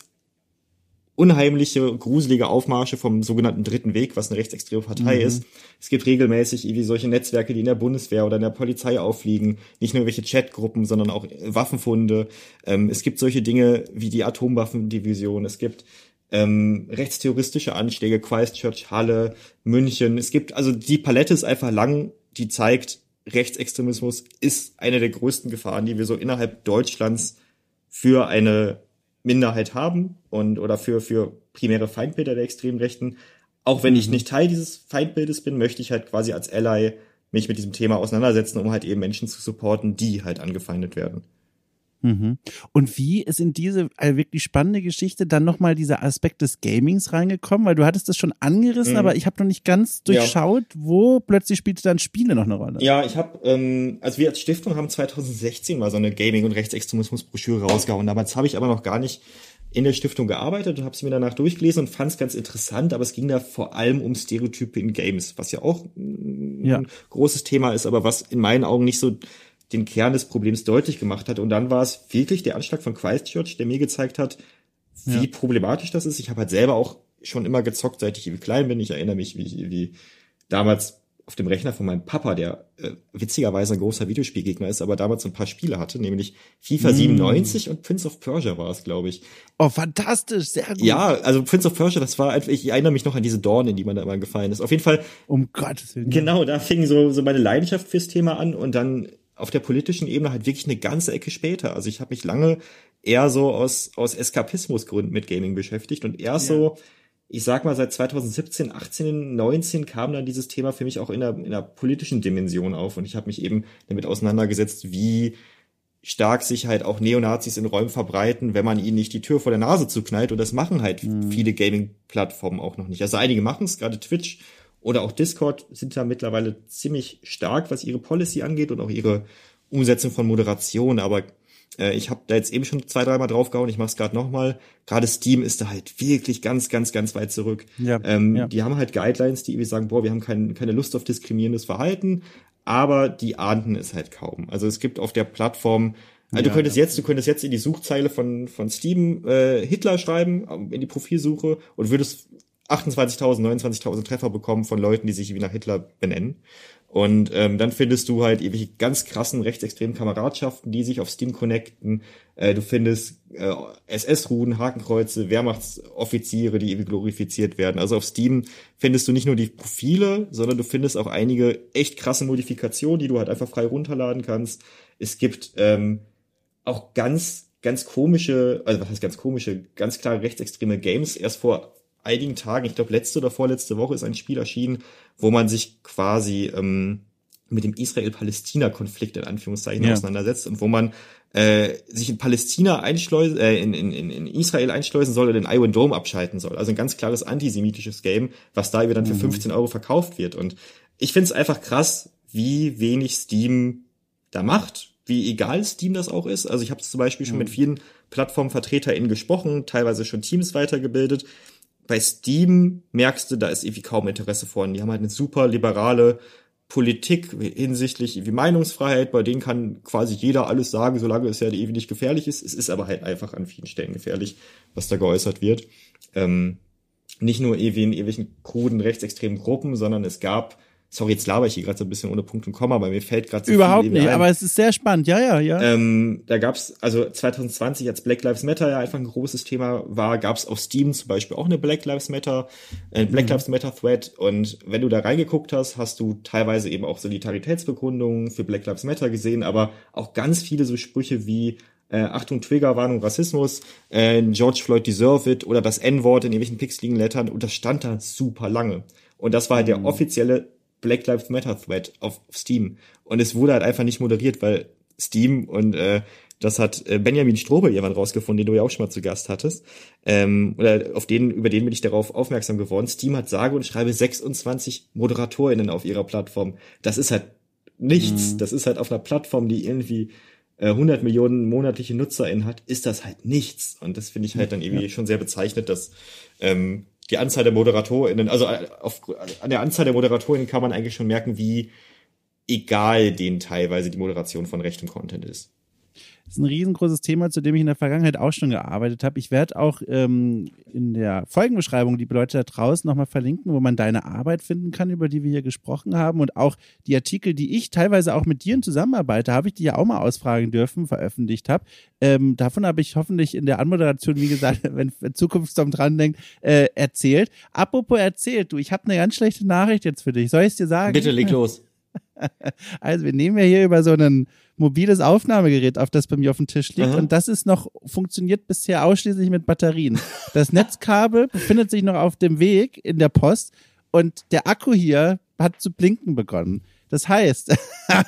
unheimliche, gruselige Aufmarsche vom sogenannten Dritten Weg, was eine rechtsextreme Partei mhm. ist. Es gibt regelmäßig irgendwie solche Netzwerke, die in der Bundeswehr oder in der Polizei auffliegen. Nicht nur welche Chatgruppen, sondern auch Waffenfunde. Ähm, es gibt solche Dinge wie die Atomwaffendivision. Es gibt ähm, rechtsterroristische Anschläge, Christchurch, Halle, München. Es gibt, also die Palette ist einfach lang, die zeigt, Rechtsextremismus ist eine der größten Gefahren, die wir so innerhalb Deutschlands für eine Minderheit haben und oder für, für primäre Feindbilder der extremen Rechten. Auch wenn mhm. ich nicht Teil dieses Feindbildes bin, möchte ich halt quasi als Ally mich mit diesem Thema auseinandersetzen, um halt eben Menschen zu supporten, die halt angefeindet werden. Mhm. Und wie ist in diese äh, wirklich spannende Geschichte dann nochmal dieser Aspekt des Gamings reingekommen? Weil du hattest das schon angerissen, mhm. aber ich habe noch nicht ganz durchschaut, ja. wo plötzlich spielte dann Spiele noch eine Rolle. Ja, ich habe, ähm, also wir als Stiftung haben 2016 mal so eine Gaming- und Rechtsextremismus-Broschüre rausgehauen. Damals habe ich aber noch gar nicht in der Stiftung gearbeitet und habe sie mir danach durchgelesen und fand es ganz interessant, aber es ging da vor allem um Stereotype in Games, was ja auch ein ja. großes Thema ist, aber was in meinen Augen nicht so den Kern des Problems deutlich gemacht hat. Und dann war es wirklich der Anschlag von Christchurch, der mir gezeigt hat, wie ja. problematisch das ist. Ich habe halt selber auch schon immer gezockt, seit ich irgendwie klein bin. Ich erinnere mich, wie, wie damals auf dem Rechner von meinem Papa, der äh, witzigerweise ein großer Videospielgegner ist, aber damals ein paar Spiele hatte, nämlich FIFA mm. 97 und Prince of Persia war es, glaube ich. Oh, fantastisch, sehr gut. Ja, also Prince of Persia, das war einfach, ich erinnere mich noch an diese Dornen, in die man da immer gefallen ist. Auf jeden Fall. Um Gottes Willen. Genau, da fing so, so meine Leidenschaft fürs Thema an und dann auf der politischen Ebene halt wirklich eine ganze Ecke später. Also ich habe mich lange eher so aus, aus Eskapismusgründen mit Gaming beschäftigt und erst ja. so, ich sag mal, seit 2017, 18, 19 kam dann dieses Thema für mich auch in der, in der politischen Dimension auf und ich habe mich eben damit auseinandergesetzt, wie stark sich halt auch Neonazis in Räumen verbreiten, wenn man ihnen nicht die Tür vor der Nase zuknallt und das machen halt mhm. viele Gaming-Plattformen auch noch nicht. Also einige machen es, gerade Twitch oder auch Discord sind da mittlerweile ziemlich stark, was ihre Policy angeht und auch ihre Umsetzung von Moderation, aber äh, ich habe da jetzt eben schon zwei, dreimal draufgehauen, ich mache es gerade nochmal. Gerade Steam ist da halt wirklich ganz, ganz, ganz weit zurück. Ja, ähm, ja. Die haben halt Guidelines, die irgendwie sagen, boah, wir haben kein, keine Lust auf diskriminierendes Verhalten, aber die ahnden es halt kaum. Also es gibt auf der Plattform also ja, du könntest ja. jetzt, du könntest jetzt in die Suchzeile von von Steam äh, Hitler schreiben ähm, in die Profilsuche und würdest 28.000, 29.000 Treffer bekommen von Leuten, die sich wie nach Hitler benennen. Und ähm, dann findest du halt irgendwelche ganz krassen rechtsextremen Kameradschaften, die sich auf Steam connecten. Äh, du findest äh, SS-Ruden, Hakenkreuze, Wehrmachtsoffiziere, die irgendwie glorifiziert werden. Also auf Steam findest du nicht nur die Profile, sondern du findest auch einige echt krasse Modifikationen, die du halt einfach frei runterladen kannst. Es gibt ähm, auch ganz, ganz komische, also was heißt ganz komische, ganz klare rechtsextreme Games. Erst vor einigen Tagen, ich glaube letzte oder vorletzte Woche ist ein Spiel erschienen, wo man sich quasi ähm, mit dem Israel-Palästina-Konflikt in Anführungszeichen ja. auseinandersetzt und wo man äh, sich in Palästina einschleusen, äh, in, in, in Israel einschleusen soll oder den Iron Dome abschalten soll. Also ein ganz klares antisemitisches Game, was da über dann für 15 mhm. Euro verkauft wird. Und ich finde es einfach krass, wie wenig Steam da macht, wie egal Steam das auch ist. Also ich habe zum Beispiel schon mhm. mit vielen PlattformvertreterInnen gesprochen, teilweise schon Teams weitergebildet, bei Steam merkst du, da ist irgendwie kaum Interesse vorhanden. Die haben halt eine super liberale Politik hinsichtlich wie Meinungsfreiheit, bei denen kann quasi jeder alles sagen, solange es ja irgendwie nicht gefährlich ist. Es ist aber halt einfach an vielen Stellen gefährlich, was da geäußert wird. Ähm, nicht nur irgendwie in ewigen kruden rechtsextremen Gruppen, sondern es gab Sorry, jetzt laber ich hier gerade so ein bisschen ohne Punkt und Komma, aber mir fällt gerade so Überhaupt viel nicht, ein. aber es ist sehr spannend, ja, ja, ja. Ähm, da gab's also 2020, als Black Lives Matter ja einfach ein großes Thema war, gab's auf Steam zum Beispiel auch eine Black Lives Matter, äh, Black mhm. Lives Matter Thread und wenn du da reingeguckt hast, hast du teilweise eben auch Solidaritätsbekundungen für Black Lives Matter gesehen, aber auch ganz viele so Sprüche wie äh, Achtung, Triggerwarnung, Rassismus, äh, George Floyd deserve it oder das N-Wort in irgendwelchen pixeligen Lettern und das stand da super lange. Und das war halt der mhm. offizielle Black Lives Matter Thread auf Steam. Und es wurde halt einfach nicht moderiert, weil Steam und äh, das hat äh, Benjamin Strobel irgendwann rausgefunden, den du ja auch schon mal zu Gast hattest. Ähm, oder auf den, über den bin ich darauf aufmerksam geworden. Steam hat sage und schreibe 26 ModeratorInnen auf ihrer Plattform. Das ist halt nichts. Mhm. Das ist halt auf einer Plattform, die irgendwie äh, 100 Millionen monatliche NutzerInnen hat, ist das halt nichts. Und das finde ich halt dann irgendwie ja. schon sehr bezeichnet, dass ähm, die Anzahl der ModeratorInnen, also äh, auf, an der Anzahl der ModeratorInnen kann man eigentlich schon merken, wie egal denen teilweise die Moderation von rechtem Content ist. Das ist ein riesengroßes Thema, zu dem ich in der Vergangenheit auch schon gearbeitet habe. Ich werde auch ähm, in der Folgenbeschreibung die Leute da draußen nochmal verlinken, wo man deine Arbeit finden kann, über die wir hier gesprochen haben. Und auch die Artikel, die ich teilweise auch mit dir in Zusammenarbeit, habe ich die ja auch mal ausfragen dürfen, veröffentlicht habe. Ähm, davon habe ich hoffentlich in der Anmoderation, wie gesagt, wenn Zukunftsdom dran denkt, äh, erzählt. Apropos erzählt, du, ich habe eine ganz schlechte Nachricht jetzt für dich. Soll ich es dir sagen? Bitte leg los. Also wir nehmen ja hier über so einen mobiles Aufnahmegerät, auf das bei mir auf dem Tisch liegt. Aha. Und das ist noch, funktioniert bisher ausschließlich mit Batterien. Das Netzkabel befindet sich noch auf dem Weg in der Post und der Akku hier hat zu blinken begonnen. Das heißt,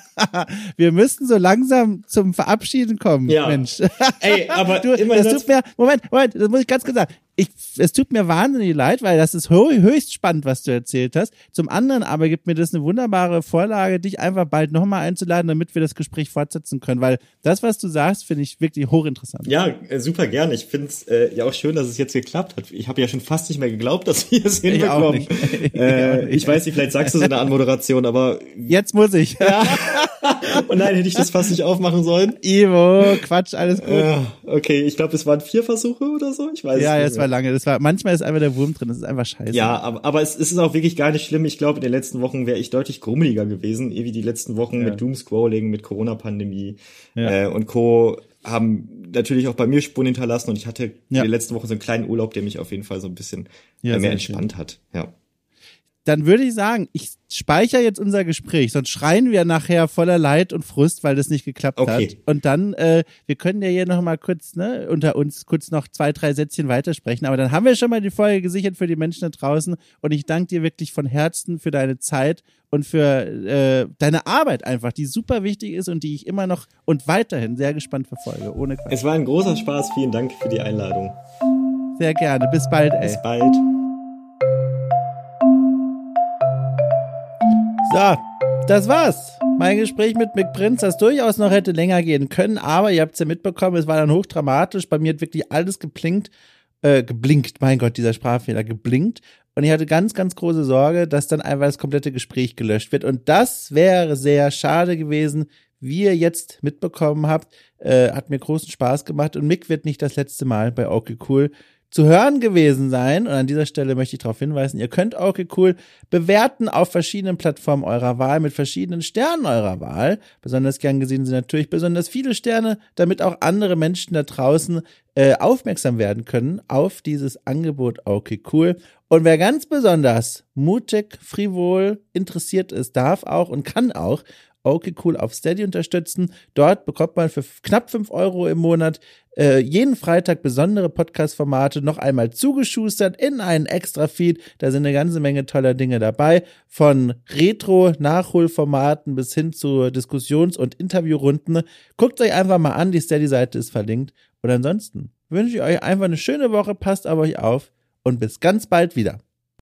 wir müssten so langsam zum Verabschieden kommen, ja. Mensch. Ey, aber du, das tut mir, Moment, Moment, das muss ich ganz kurz sagen ich, es tut mir wahnsinnig leid, weil das ist höchst spannend, was du erzählt hast. Zum anderen aber gibt mir das eine wunderbare Vorlage, dich einfach bald nochmal einzuladen, damit wir das Gespräch fortsetzen können, weil das, was du sagst, finde ich wirklich hochinteressant. Ja, äh, super gerne. Ich finde es äh, ja auch schön, dass es jetzt geklappt hat. Ich habe ja schon fast nicht mehr geglaubt, dass wir es hinbekommen. Ich, äh, ich weiß nicht, vielleicht sagst du es in der Anmoderation, aber jetzt muss ich. Ja. Und nein, hätte ich das fast nicht aufmachen sollen. Ivo, Quatsch, alles gut. Ja, okay, ich glaube, es waren vier Versuche oder so. Ich weiß ja, es war lange. Das war, manchmal ist einfach der Wurm drin. Das ist einfach scheiße. Ja, aber, aber es, es ist auch wirklich gar nicht schlimm. Ich glaube, in den letzten Wochen wäre ich deutlich grummeliger gewesen, wie die letzten Wochen ja. mit Doomscrolling, mit Corona-Pandemie ja. äh, und Co. haben natürlich auch bei mir Spuren hinterlassen und ich hatte ja. in der letzten Woche so einen kleinen Urlaub, der mich auf jeden Fall so ein bisschen äh, mehr entspannt schön. hat. Ja dann würde ich sagen, ich speichere jetzt unser Gespräch, sonst schreien wir nachher voller Leid und Frust, weil das nicht geklappt Okay. hat. Und dann, äh, wir können ja hier noch mal kurz, ne, unter uns kurz noch zwei, drei Sätzchen weitersprechen. Aber dann haben wir schon mal die Folge gesichert für die Menschen da draußen. Und ich danke dir wirklich von Herzen für deine Zeit und für äh, deine Arbeit einfach, die super wichtig ist und die ich immer noch und weiterhin sehr gespannt verfolge. Ohne Quatsch. Es war ein großer Spaß. Vielen Dank für die Einladung. Sehr gerne. Bis bald, ey. Bis bald. So, das war's. Mein Gespräch mit Mick Prinz, das durchaus noch hätte länger gehen können, aber ihr habt's ja mitbekommen, es war dann hochdramatisch. Bei mir hat wirklich alles geblinkt, äh, geblinkt, mein Gott, dieser Sprachfehler, geblinkt. Und ich hatte ganz, ganz große Sorge, dass dann einfach das komplette Gespräch gelöscht wird. Und das wäre sehr schade gewesen, wie ihr jetzt mitbekommen habt. Äh, hat mir großen Spaß gemacht und Mick wird nicht das letzte Mal bei Okay Cool zu hören gewesen sein. Und an dieser Stelle möchte ich darauf hinweisen, ihr könnt okay cool bewerten auf verschiedenen Plattformen eurer Wahl mit verschiedenen Sternen eurer Wahl. Besonders gern gesehen sind natürlich besonders viele Sterne, damit auch andere Menschen da draußen äh, aufmerksam werden können auf dieses Angebot okay cool. Und wer ganz besonders mutig, frivol, interessiert ist, darf auch und kann auch Okay Cool auf Steady unterstützen. Dort bekommt man für knapp fünf Euro im Monat äh, jeden Freitag besondere Podcast-Formate noch einmal zugeschustert in einen Extra-Feed. Da sind eine ganze Menge toller Dinge dabei. Von Retro-Nachholformaten bis hin zu Diskussions- und Interviewrunden. Guckt euch einfach mal an, die Steady-Seite ist verlinkt. Und ansonsten wünsche ich euch einfach eine schöne Woche, passt auf euch auf und bis ganz bald wieder.